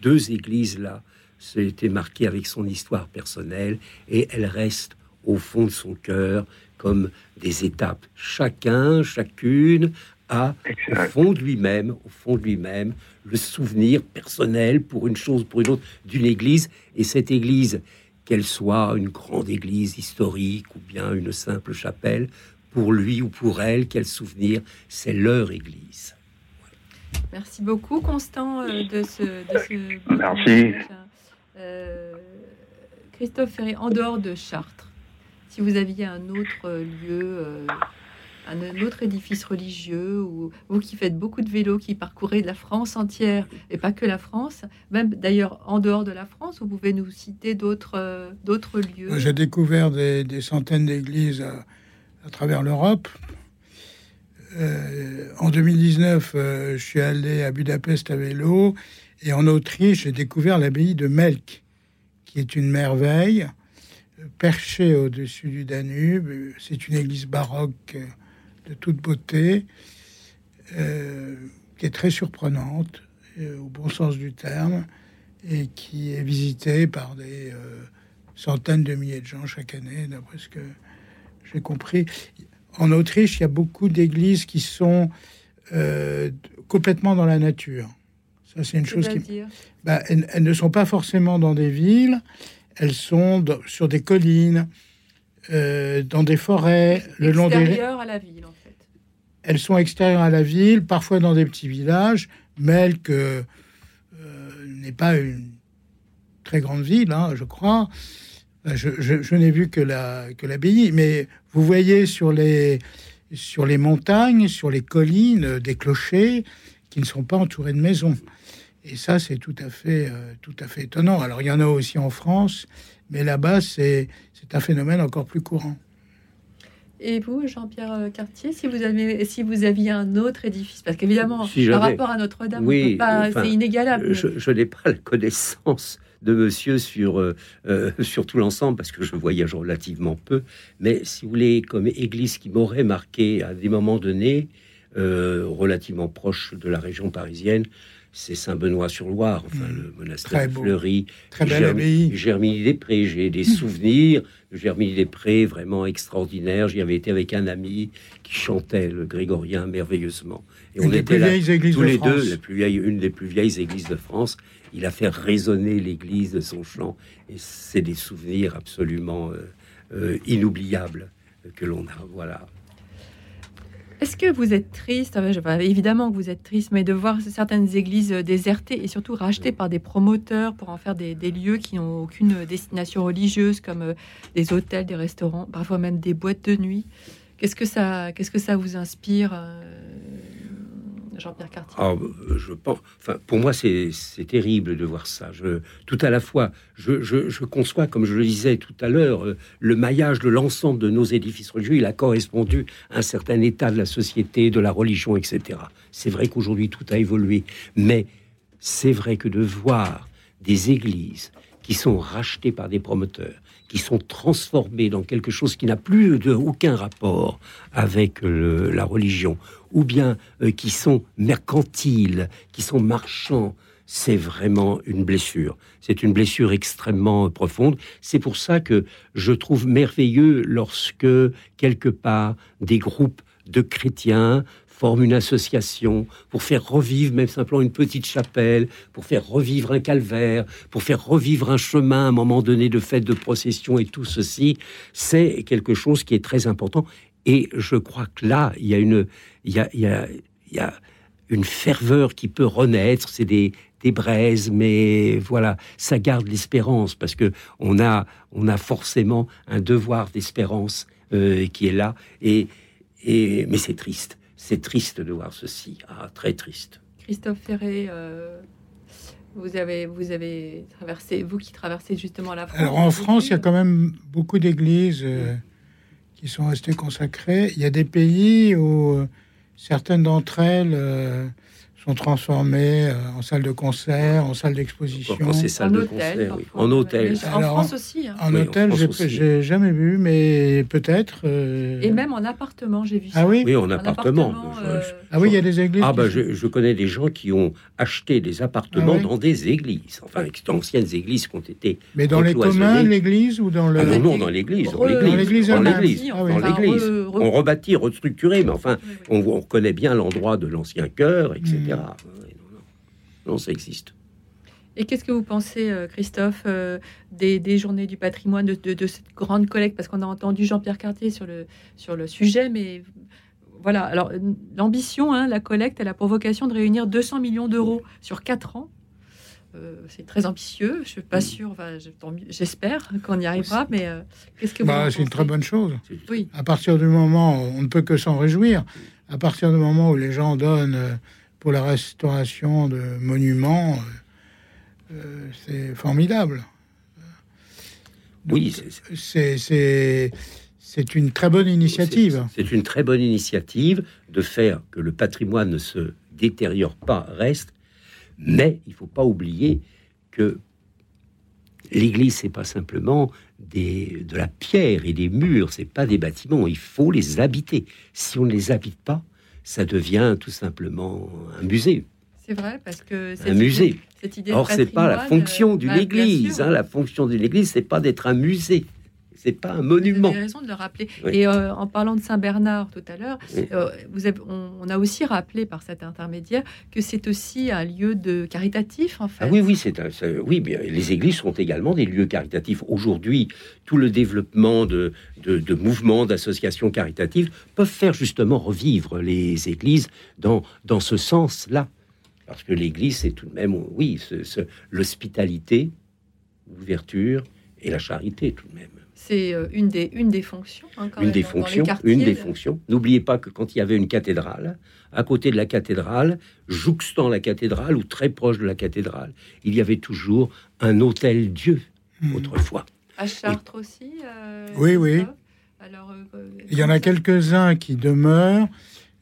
deux églises là, c'était marqué avec son histoire personnelle et elle reste au fond de son cœur comme des étapes. Chacun, chacune a au fond de lui-même, au fond de lui-même, le souvenir personnel pour une chose, pour une autre, d'une église. Et cette église, qu'elle soit une grande église historique ou bien une simple chapelle, pour lui ou pour elle, quel souvenir, c'est leur église. Merci beaucoup, Constant, euh, de ce. De ce Merci. Euh, Christophe Ferré, en dehors de Chartres, si vous aviez un autre lieu, euh, un, autre édifice religieux, ou vous qui faites beaucoup de vélo, qui parcourez la France entière, et pas que la France, même d'ailleurs en dehors de la France, vous pouvez nous citer d'autres euh, d'autres lieux. J'ai découvert des, centaines d'églises à, travers l'Europe. Euh, en 2019, euh, je suis allé à Budapest à vélo et en Autriche, j'ai découvert l'abbaye de Melk, qui est une merveille, euh, perchée au-dessus du Danube. C'est une église baroque euh, de toute beauté, euh, qui est très surprenante, euh, au bon sens du terme, et qui est visitée par des euh, centaines de milliers de gens chaque année, d'après ce que j'ai compris. En Autriche, il y a beaucoup d'églises qui sont complètement dans la nature. Ça, c'est une chose qui. Bah, elles, elles ne sont pas forcément dans des villes, elles sont sur des collines, euh, dans des forêts, le long des. extérieur à la ville, en fait. Elles sont extérieures à la ville, parfois dans des petits villages. Melk euh, n'est pas une très grande ville, hein, je crois. Je, je- je n'ai vu que la que l'abbaye, mais vous voyez sur les sur les montagnes, sur les collines, euh, des clochers qui ne sont pas entourés de maisons. Et ça, c'est tout à fait euh, tout à fait étonnant. Alors il y en a aussi en France, mais là-bas, c'est c'est un phénomène encore plus courant. Et vous, Jean-Pierre euh, Cartier, si vous avez, si vous aviez un autre édifice, parce qu'évidemment, Si par rapport à Notre-Dame, Oui, enfin, c'est inégalable. Je, je n'ai pas la connaissance de monsieur sur, euh, euh, sur tout l'ensemble, parce que je voyage relativement peu. Mais si vous voulez, comme église qui m'aurait marqué à des moments donnés, euh, relativement proche de la région parisienne, c'est Saint-Benoît-sur-Loire, enfin le monastère. Fleury, Très belle abbaye. Germigny-des-Prés. J'ai des souvenirs de Germigny-des-Prés vraiment extraordinaires. J'y avais été avec un ami qui chantait le grégorien merveilleusement. Et Une des plus là vieilles églises tous de les France. deux, la plus vieille, une des plus vieilles églises de France. Il a fait résonner l'église de son chant. Et c'est des souvenirs absolument euh, euh, inoubliables que l'on a. Voilà. Est-ce que vous êtes triste? Évidemment que vous êtes triste, mais de voir certaines églises euh, désertées et surtout rachetées par des promoteurs pour en faire des, des lieux qui n'ont aucune destination religieuse, comme euh, des hôtels, des restaurants, parfois même des boîtes de nuit. Qu'est-ce que ça, qu'est-ce que ça vous inspire, euh, Jean-Pierre Cartier Ah, je pense. Enfin, pour moi, c'est c'est terrible de voir ça. Je, tout à la fois, je, je- je conçois, comme je le disais tout à l'heure, euh, le maillage de l'ensemble de nos édifices religieux. Il a correspondu à un certain état de la société, de la religion, etc. C'est vrai qu'aujourd'hui tout a évolué, mais c'est vrai que de voir des églises qui sont rachetées par des promoteurs, qui sont transformées dans quelque chose qui n'a plus aucun rapport avec la religion, ou bien euh, qui sont mercantiles, qui sont marchands, c'est vraiment une blessure. C'est une blessure extrêmement profonde. C'est pour ça que je trouve merveilleux lorsque, quelque part, des groupes de chrétiens forment une association pour faire revivre même simplement une petite chapelle, pour faire revivre un calvaire, pour faire revivre un chemin à un moment donné de fête de procession et tout ceci, c'est quelque chose qui est très important. Et je crois que là, il y a une, il y a, il y a, une ferveur qui peut renaître. C'est des, des braises, mais voilà, ça garde l'espérance parce que on a, on a forcément un devoir d'espérance euh, qui est là. Et, et mais c'est triste. C'est triste de voir ceci. Ah, très triste. Christophe Ferré, euh, vous avez, vous avez traversé, vous qui traversez justement la France. Alors en France, il y a quand même beaucoup d'églises euh, qui sont restées consacrées. Il y a des pays où euh, certaines d'entre elles euh, sont transformées euh, en salles de concert, en salles d'exposition. En de hôtel, concert, oui. en hôtel. Mais en Alors, France aussi. hein. En Oui, hôtel, j'ai- jamais vu, mais peut-être. euh, Et même en appartement, j'ai vu ça. Ah oui Oui, en appartement. euh, Ah oui, il y a des églises. Ah bah sont- je, je connais des gens qui ont acheté des appartements Ah oui dans des églises, enfin d'anciennes églises qui ont été Mais dans les communs, l'église ou dans le. Ah non, non, dans l'église, dans Re- l'église, dans l'église dans elle-même. l'église, Ah oui. dans Enfin, l'église. re- re- On rebâtit, restructuré, mais enfin, on, on connaît bien l'endroit de l'ancien chœur, etc. Mm. Non, non. non, ça existe. Et qu'est-ce que vous pensez, euh, Christophe, euh, des, des journées du patrimoine, de, de- de cette grande collecte? Parce qu'on a entendu Jean-Pierre Cartier sur le, sur le sujet, mais voilà. Alors, l'ambition, hein, la collecte, elle a pour vocation de réunir 200 millions d'euros sur 4 ans. Euh, c'est très ambitieux. Je suis pas sûre. enfin, je- tant mieux, J'espère qu'on y arrivera. Mais euh, qu'est-ce que vous Bah, c'est une très bonne chose. Oui. À partir du moment, on ne peut que s'en réjouir. À partir du moment où les gens donnent pour la restauration de monuments, euh, euh, c'est formidable. Oui, c'est- une très bonne initiative. C'est une très bonne initiative de faire que le patrimoine ne se détériore pas, reste. Mais il faut pas oublier que l'Église, c'est pas simplement des, de la pierre et des murs, c'est pas des bâtiments. Il faut les habiter. Si on ne les habite pas, ça devient tout simplement un musée. C'est vrai, parce que Un cette musée. cette idée Or, c'est pas la fonction euh, d'une bah, église. hein. la fonction d'une église, c'est pas d'être un musée. C'est pas un monument. Vous avez raison de le rappeler. Oui. Et euh, en parlant de Saint-Bernard tout à l'heure, Oui. euh, vous avez, on, on a aussi rappelé par cet intermédiaire que c'est aussi un lieu de caritatif, en fait. Ah oui, oui, c'est oui, bien, les églises sont également des lieux caritatifs. Aujourd'hui, tout le développement de, de, de mouvements, d'associations caritatives peuvent faire justement revivre les églises dans, dans ce sens-là. Parce que l'église, c'est tout de même, oui, l'hospitalité, l'ouverture et la charité tout de même. C'est euh, une, des, une des fonctions. hein, quand une même, des dans- dans les fonctions, une des fonctions. N'oubliez pas que quand il y avait une cathédrale, à côté de la cathédrale, jouxtant la cathédrale ou très proche de la cathédrale, il y avait toujours un hôtel Dieu autrefois. À Chartres aussi euh, Oui, oui. Alors, euh, Il y en a quelques-uns qui demeurent.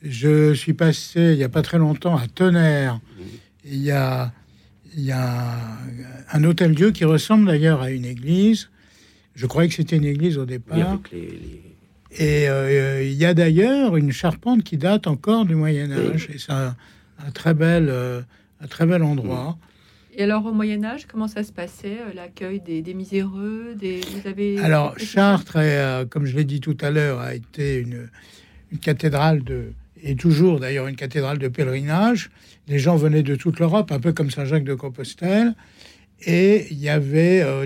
Je suis passé il n'y a pas très longtemps à Tonnerre. Il y a, il y a un hôtel Dieu qui ressemble d'ailleurs à une église. Je croyais que c'était une église au départ. Oui, avec les- les- Et euh, il y a d'ailleurs une charpente qui date encore du Moyen Âge. Et c'est un, un très bel, euh, un très bel endroit. Et alors, au Moyen-Âge, comment ça se passait, euh, l'accueil des, miséreux des, vous avez Alors, Chartres, euh, comme je l'ai dit tout à l'heure, a été une, une cathédrale de, et toujours d'ailleurs une cathédrale de pèlerinage. Les gens venaient de toute l'Europe, un peu comme Saint-Jacques de Compostelle, et il y avait euh,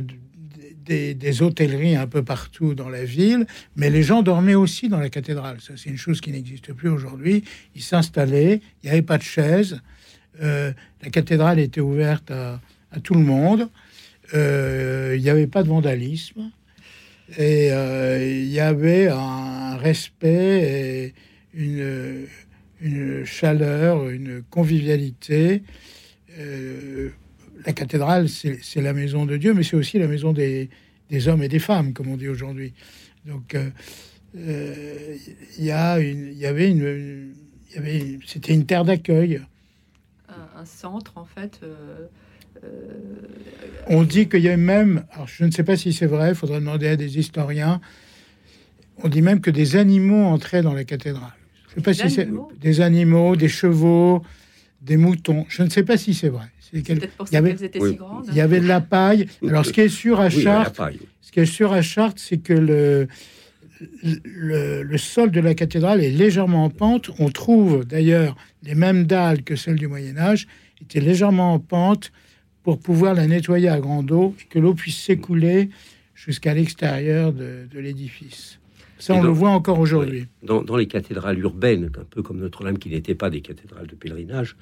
des, hôtelleries un peu partout dans la ville, mais les gens dormaient aussi dans la cathédrale. Ça, c'est une chose qui n'existe plus aujourd'hui. Ils s'installaient, il n'y avait pas de chaises. Euh, la cathédrale était ouverte à, tout le monde. Euh, il n'y avait pas de vandalisme. Et il y avait un respect et une chaleur, une convivialité. Euh, la cathédrale, c'est la maison de Dieu, mais c'est aussi la maison des, des, hommes et des femmes, comme on dit aujourd'hui. Donc, il euh, euh, y, y avait une, y avait, c'était une terre d'accueil. Un, centre, en fait. On dit qu'il y a même, alors je ne sais pas si c'est vrai, il faudrait demander à des historiens, on dit même que des animaux entraient dans la cathédrale. Je sais pas si c'est des animaux, des chevaux, des moutons. Je ne sais pas si c'est vrai. il y avait, si grandes, il y avait de la paille. Alors, ce qui est sûr à Chartres, ce qui est sûr à Chartres, c'est que le, le, le, sol de la cathédrale est légèrement en pente. On trouve d'ailleurs les mêmes dalles que celles du Moyen Âge, étaient légèrement en pente pour pouvoir la nettoyer à grande eau et que l'eau puisse s'écouler jusqu'à l'extérieur de, de l'édifice. Ça, on le voit encore aujourd'hui. Dans, les cathédrales urbaines, un peu comme Notre-Dame, qui n'était pas des cathédrales de pèlerinage,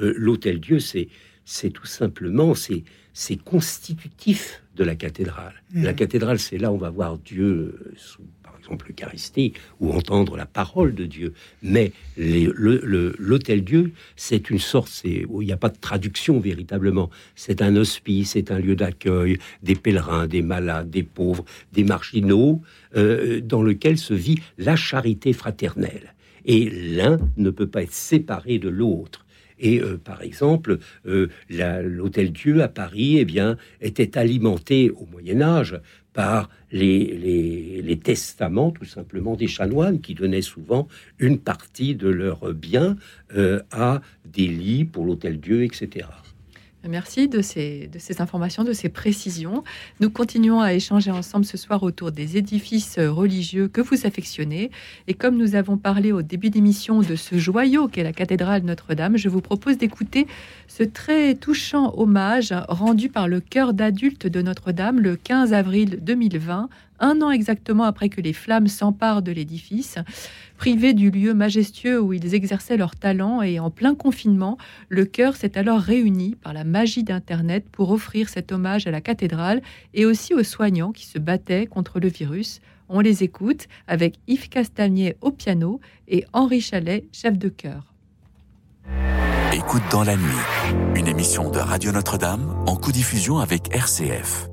euh, l'hôtel Dieu, c'est c'est tout simplement c'est constitutif de la cathédrale. La mmh. cathédrale, c'est là où on va voir Dieu sous exemple l'Eucharistie, ou entendre la parole de Dieu. Mais l'hôtel Dieu, c'est une sorte, où il n'y a pas de traduction véritablement. C'est un hospice, c'est un lieu d'accueil des pèlerins, des malades, des pauvres, des marginaux, euh, dans lequel se vit la charité fraternelle. Et l'un ne peut pas être séparé de l'autre. Et euh, par exemple, euh, l'hôtel Dieu à Paris, eh était alimenté au Moyen Âge par les, les, testaments, tout simplement, des chanoines qui donnaient souvent une partie de leurs biens euh, à des lits pour l'hôtel Dieu, etc. Merci de ces, informations, de ces précisions. Nous continuons à échanger ensemble ce soir autour des édifices religieux que vous affectionnez. Et comme nous avons parlé au début d'émission de ce joyau qu'est la cathédrale Notre-Dame, je vous propose d'écouter ce très touchant hommage rendu par le chœur d'adultes de Notre-Dame le 15 avril 2020 un an exactement après que les flammes s'emparent de l'édifice. Privés du lieu majestueux où ils exerçaient leur talent et en plein confinement, le chœur s'est alors réuni par la magie d'Internet pour offrir cet hommage à la cathédrale et aussi aux soignants qui se battaient contre le virus. On les écoute avec Yves Castagnier au piano et Henri Chalet, chef de chœur. Écoute dans la nuit, une émission de Radio Notre-Dame en co-diffusion avec RCF.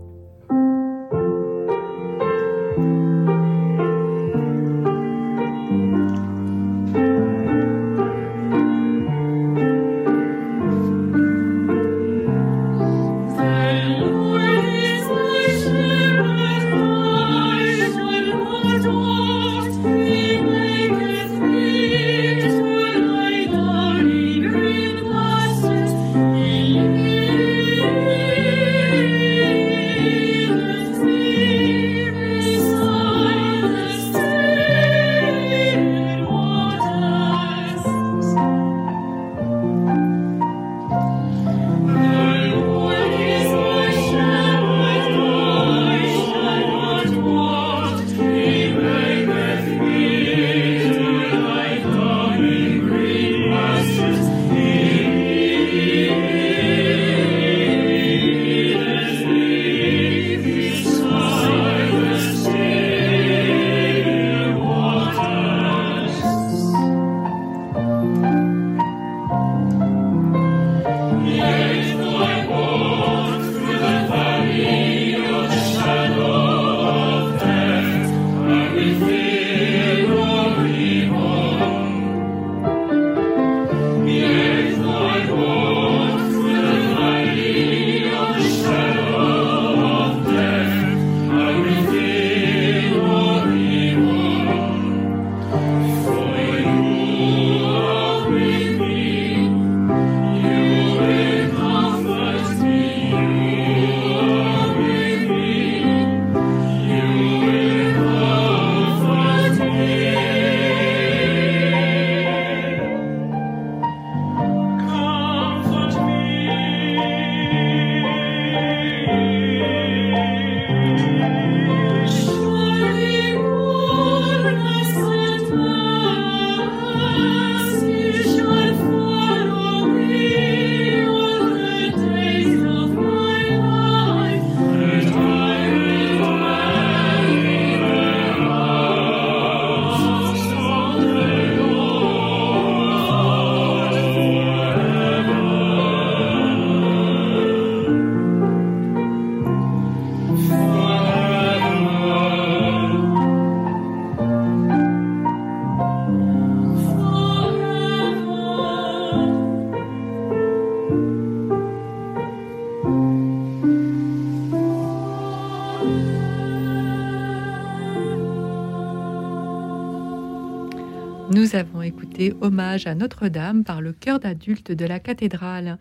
Hommage à Notre-Dame par le chœur d'adultes de la cathédrale.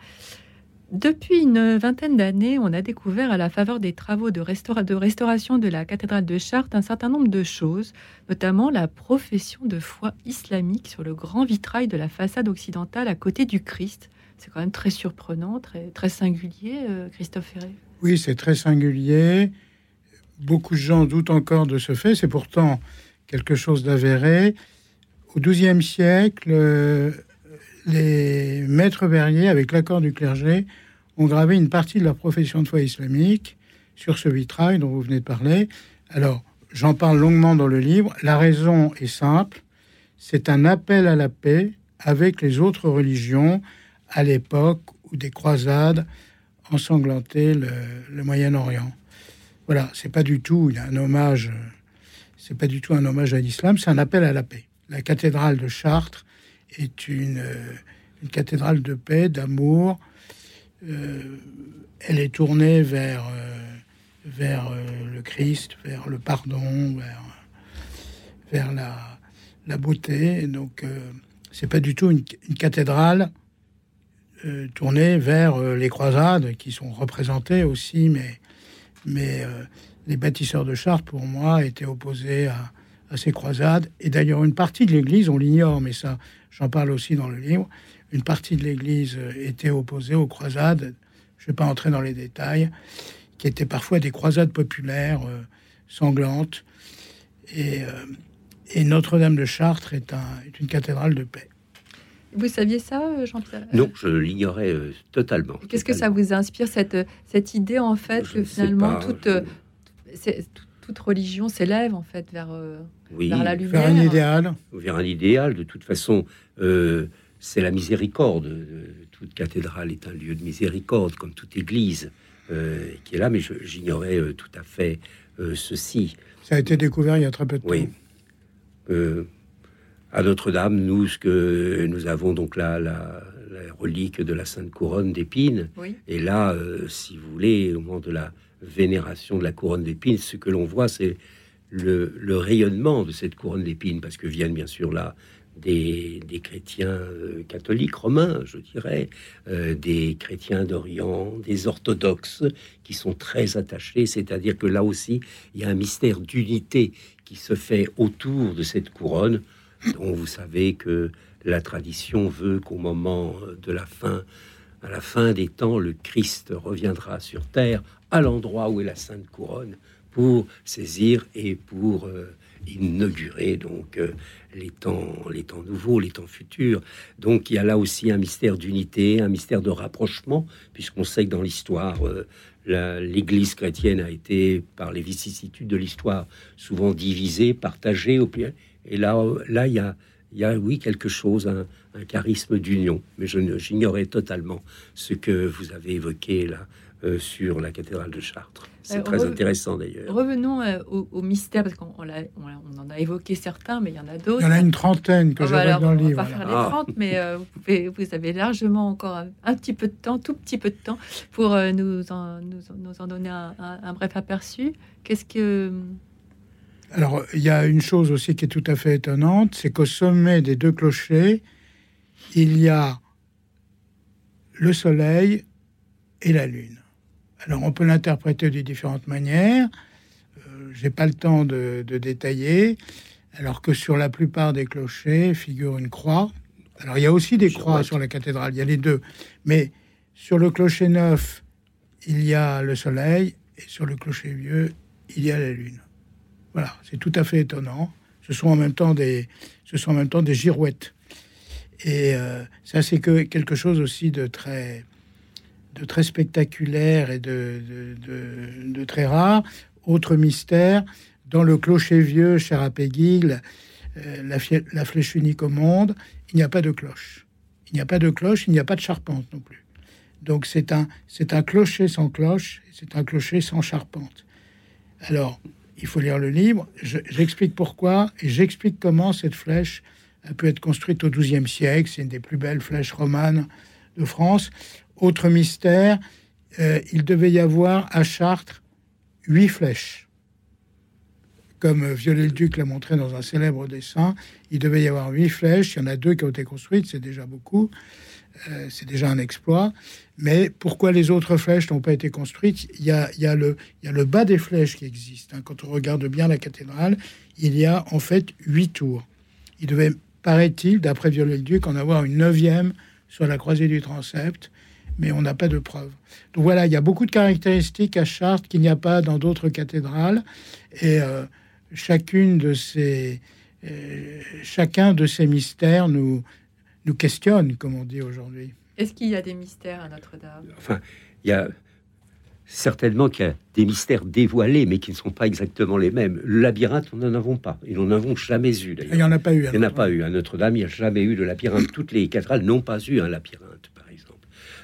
Depuis une vingtaine d'années, on a découvert à la faveur des travaux de, restauration de la cathédrale de Chartres un certain nombre de choses, notamment la profession de foi islamique sur le grand vitrail de la façade occidentale à côté du Christ. C'est quand même très surprenant, très, très singulier, euh, Christophe Ferré. Oui, c'est très singulier. Beaucoup de gens doutent encore de ce fait. C'est pourtant quelque chose d'avéré. Au XIIe siècle, euh, les maîtres verriers, avec l'accord du clergé, ont gravé une partie de leur profession de foi islamique sur ce vitrail dont vous venez de parler. Alors, j'en parle longuement dans le livre. La raison est simple. C'est un appel à la paix avec les autres religions à l'époque où des croisades ensanglantaient le, Moyen-Orient. Voilà, c'est pas du tout un hommage, c'est pas du tout un hommage à l'islam, c'est un appel à la paix. La cathédrale de Chartres est une, une cathédrale de paix, d'amour. Euh, elle est tournée vers, euh, vers euh, le Christ, vers le pardon, vers, vers la, la beauté. Donc, c'est pas du tout une, cathédrale tournée vers les croisades qui sont représentées aussi, mais, mais les bâtisseurs de Chartres, pour moi, étaient opposés à, à ces croisades. Et d'ailleurs, une partie de l'Église, on l'ignore, mais ça, j'en parle aussi dans le livre, une partie de l'Église était opposée aux croisades, je ne vais pas entrer dans les détails, qui étaient parfois des croisades populaires euh, sanglantes. Et, euh, et Notre-Dame de Chartres est, un, est, une cathédrale de paix. Vous saviez ça, euh, Jean-Pierre? Non, je l'ignorais totalement. Qu'est-ce que ça vous inspire, cette, cette idée, en fait, que finalement, toute, toute, religion s'élève, en fait, vers, vers la lumière Vers un idéal. Vers un idéal, de toute façon c'est la miséricorde. Toute cathédrale est un lieu de miséricorde, comme toute église euh, qui est là, mais j'ignorais euh, tout à fait euh, ceci. Ça a été découvert il y a très peu de temps. Oui. à Notre-Dame, nous, ce que nous avons donc là, la, relique de la Sainte Couronne d'épines. Et là, si vous voulez, au moment de la vénération de la couronne d'épines, ce que l'on voit, c'est le, rayonnement de cette couronne d'épines, parce que viennent bien sûr là des, chrétiens euh, catholiques romains, je dirais, euh, des chrétiens d'Orient, des orthodoxes qui sont très attachés, c'est-à-dire que là aussi, il y a un mystère d'unité qui se fait autour de cette couronne, dont vous savez que la tradition veut qu'au moment de la fin, à la fin des temps, le Christ reviendra sur terre à l'endroit où est la Sainte Couronne pour saisir et pour euh, inaugurer donc les temps, les temps nouveaux, les temps futurs. Donc il y a là aussi un mystère d'unité, un mystère de rapprochement, puisqu'on sait que dans l'histoire, euh, l'Église chrétienne a été, par les vicissitudes de l'histoire, souvent divisée, partagée. Au Et là, là, il y a, il y a oui quelque chose, un, charisme d'union. Mais je j'ignorais totalement ce que vous avez évoqué là euh, sur la cathédrale de Chartres. C'est euh, très intéressant d'ailleurs. Revenons euh, au, mystère, parce qu'on on, en a évoqué certains, mais il y en a d'autres. Il y en a une trentaine que oh, bah j'avais dans le livre. On va pas faire les 30, ah. mais vous, pouvez, vous, avez largement encore un, petit peu de temps, tout petit peu de temps, pour nous, en, nous, en donner un, un bref aperçu. Qu'est-ce que... Alors, il y a une chose aussi qui est tout à fait étonnante, c'est qu'au sommet des deux clochers, il y a le soleil et la lune. Alors on peut l'interpréter de différentes manières. Euh, J'ai pas le temps de, détailler. Alors que sur la plupart des clochers figure une croix. Alors il y a aussi des croix sur la cathédrale, il y a les deux. Mais sur le clocher neuf, il y a le soleil et sur le clocher vieux, il y a la lune. Voilà, c'est tout à fait étonnant. Ce sont en même temps des, ce sont en même temps des girouettes. Et euh, ça, c'est que quelque chose aussi de très, de très spectaculaire et de, très rare. Autre mystère, dans le clocher vieux, cher à euh, la, la, flèche unique au monde, il n'y a pas de cloche. Il n'y a pas de cloche, il n'y a pas de charpente non plus. Donc c'est un, c'est un clocher sans cloche, c'est un clocher sans charpente. Alors, il faut lire le livre, j'explique pourquoi, et j'explique comment cette flèche a pu être construite au XIIe siècle. C'est une des plus belles flèches romanes de France. Autre mystère, euh, il devait y avoir à Chartres huit flèches comme Viollet-le-Duc l'a montré dans un célèbre dessin, il devait y avoir huit flèches. Il y en a deux qui ont été construites, c'est déjà beaucoup. Euh, c'est déjà un exploit. Mais pourquoi les autres flèches n'ont pas été construites? Il y, a, il, y a le, il y a le bas des flèches qui existe. Hein. Quand on regarde bien la cathédrale, il y a en fait huit tours. Il devait, paraît-il, d'après Viollet-le-Duc, en avoir une neuvième sur la croisée du transept, mais on n'a pas de preuves. Donc voilà, il y a beaucoup de caractéristiques à Chartres qu'il n'y a pas dans d'autres cathédrales. Et euh, chacune de ces, euh, chacun de ces mystères nous, nous questionne, comme on dit aujourd'hui. Est-ce qu'il y a des mystères à Notre-Dame? Enfin, il y a certainement qu'il y a des mystères dévoilés, mais qui ne sont pas exactement les mêmes. Le labyrinthe, nous n'en avons pas. Et nous n'en avons jamais eu, Il n'y en a pas eu. Il n'y en a pas eu. À Notre-Dame, il n'y a jamais eu de labyrinthe. Toutes les cathédrales n'ont pas eu un labyrinthe.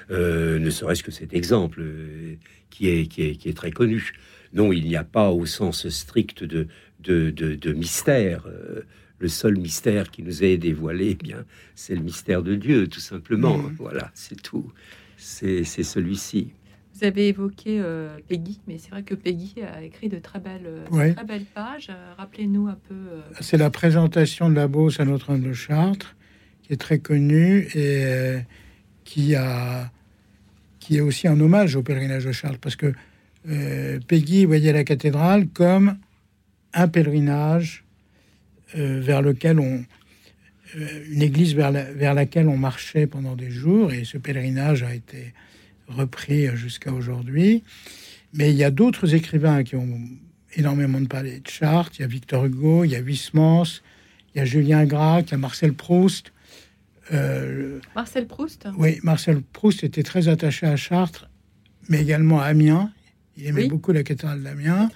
Euh, ne serait-ce que cet exemple euh, qui, est, qui, est, qui, est, très connu. Non, il n'y a pas au sens strict de, de, de, de mystère. Euh, le seul mystère qui nous est dévoilé, eh bien, c'est le mystère de Dieu, tout simplement. Mmh. Voilà, c'est tout. C'est celui-ci. Vous avez évoqué euh, Peggy, mais c'est vrai que Peggy a écrit de très belles, ouais. très belles pages. Rappelez-nous un peu. Euh... C'est la présentation de la Beauce à Notre-Dame de Chartres, qui est très connue et euh, qui a qui est aussi un hommage au pèlerinage de Chartres, parce que euh, Peggy voyait la cathédrale comme un pèlerinage euh, vers lequel on euh, une église vers, la, vers laquelle on marchait pendant des jours, et ce pèlerinage a été repris jusqu'à aujourd'hui. Mais il y a d'autres écrivains qui ont énormément de parlé de Chartres. Il y a Victor Hugo, il y a Huysmans, il y a Julien Gracq, il y a Marcel Proust. Euh, Marcel Proust Oui, Marcel Proust était très attaché à Chartres, mais également à Amiens. Il aimait oui. beaucoup la cathédrale d'Amiens.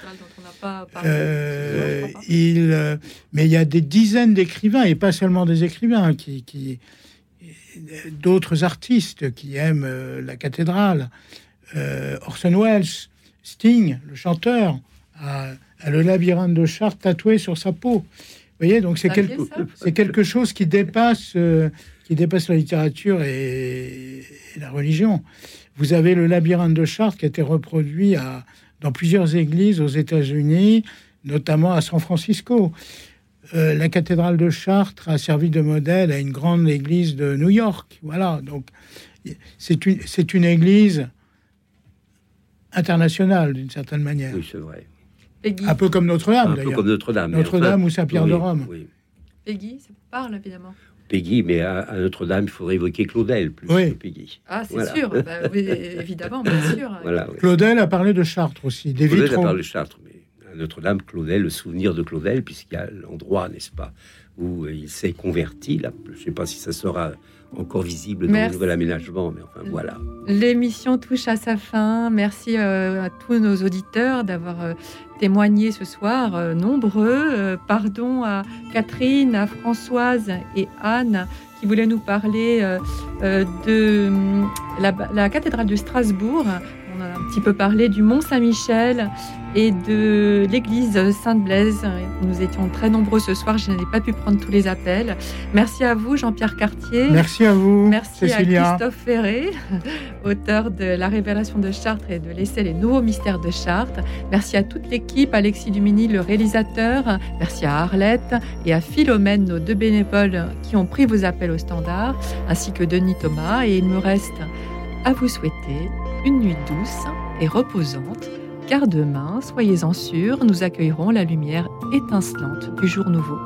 Euh, il, euh, mais il y a des dizaines d'écrivains, et pas seulement des écrivains, qui, qui d'autres artistes qui aiment la cathédrale. Orson Welles, Sting, le chanteur, a, a, le labyrinthe de Chartres tatoué sur sa peau. Vous voyez, donc c'est quelque, quelque chose qui dépasse, euh, qui dépasse la littérature et, et, la religion. Vous avez le labyrinthe de Chartres qui a été reproduit à, dans plusieurs églises aux États-Unis, notamment à San Francisco. Euh, la cathédrale de Chartres a servi de modèle à une grande église de New York. Voilà, donc c'est une, c'est une église internationale d'une certaine manière. Oui, c'est vrai. Peggy. Un peu comme Notre-Dame, Un peu comme Notre-Dame. Notre-Dame enfin, ou Saint-Pierre oui, de Rome. Oui. Peggy, ça vous parle évidemment. Peggy, mais à, à Notre-Dame, il faudrait évoquer Claudel plus oui. que Peggy. Ah, c'est voilà. sûr, bah, oui, évidemment, bien sûr. <laughs> Voilà, Claudel a parlé de Chartres aussi, des Claudel vitraux. a parlé de Chartres, mais à Notre-Dame, Claudel, le souvenir de Claudel, puisqu'il y a l'endroit, n'est-ce pas, où il s'est converti. Là, je ne sais pas si ça sera encore visible dans Merci. le nouvel aménagement, mais enfin voilà. L'émission touche à sa fin. Merci euh, à tous nos auditeurs d'avoir euh, témoigné ce soir, euh, nombreux. pardon à Catherine, à Françoise et Anne qui voulaient nous parler euh, de la, la, cathédrale de Strasbourg. On a un petit peu parlé du Mont Saint-Michel et de l'église Sainte-Blaise. Nous étions très nombreux ce soir. Je n'ai pas pu prendre tous les appels. Merci à vous, Jean-Pierre Cartier. Merci à vous. Merci Cécilia. à Christophe Ferré, <laughs> auteur de La Révélation de Chartres et de l'essai Les Nouveaux Mystères de Chartres. Merci à toute l'équipe, Alexis Dumini, le réalisateur. Merci à Arlette et à Philomène, nos deux bénévoles qui ont pris vos appels au standard, ainsi que Denis Thomas. Et il me reste à vous souhaiter une nuit douce et reposante, car demain, soyez-en sûrs, nous accueillerons la lumière étincelante du jour nouveau.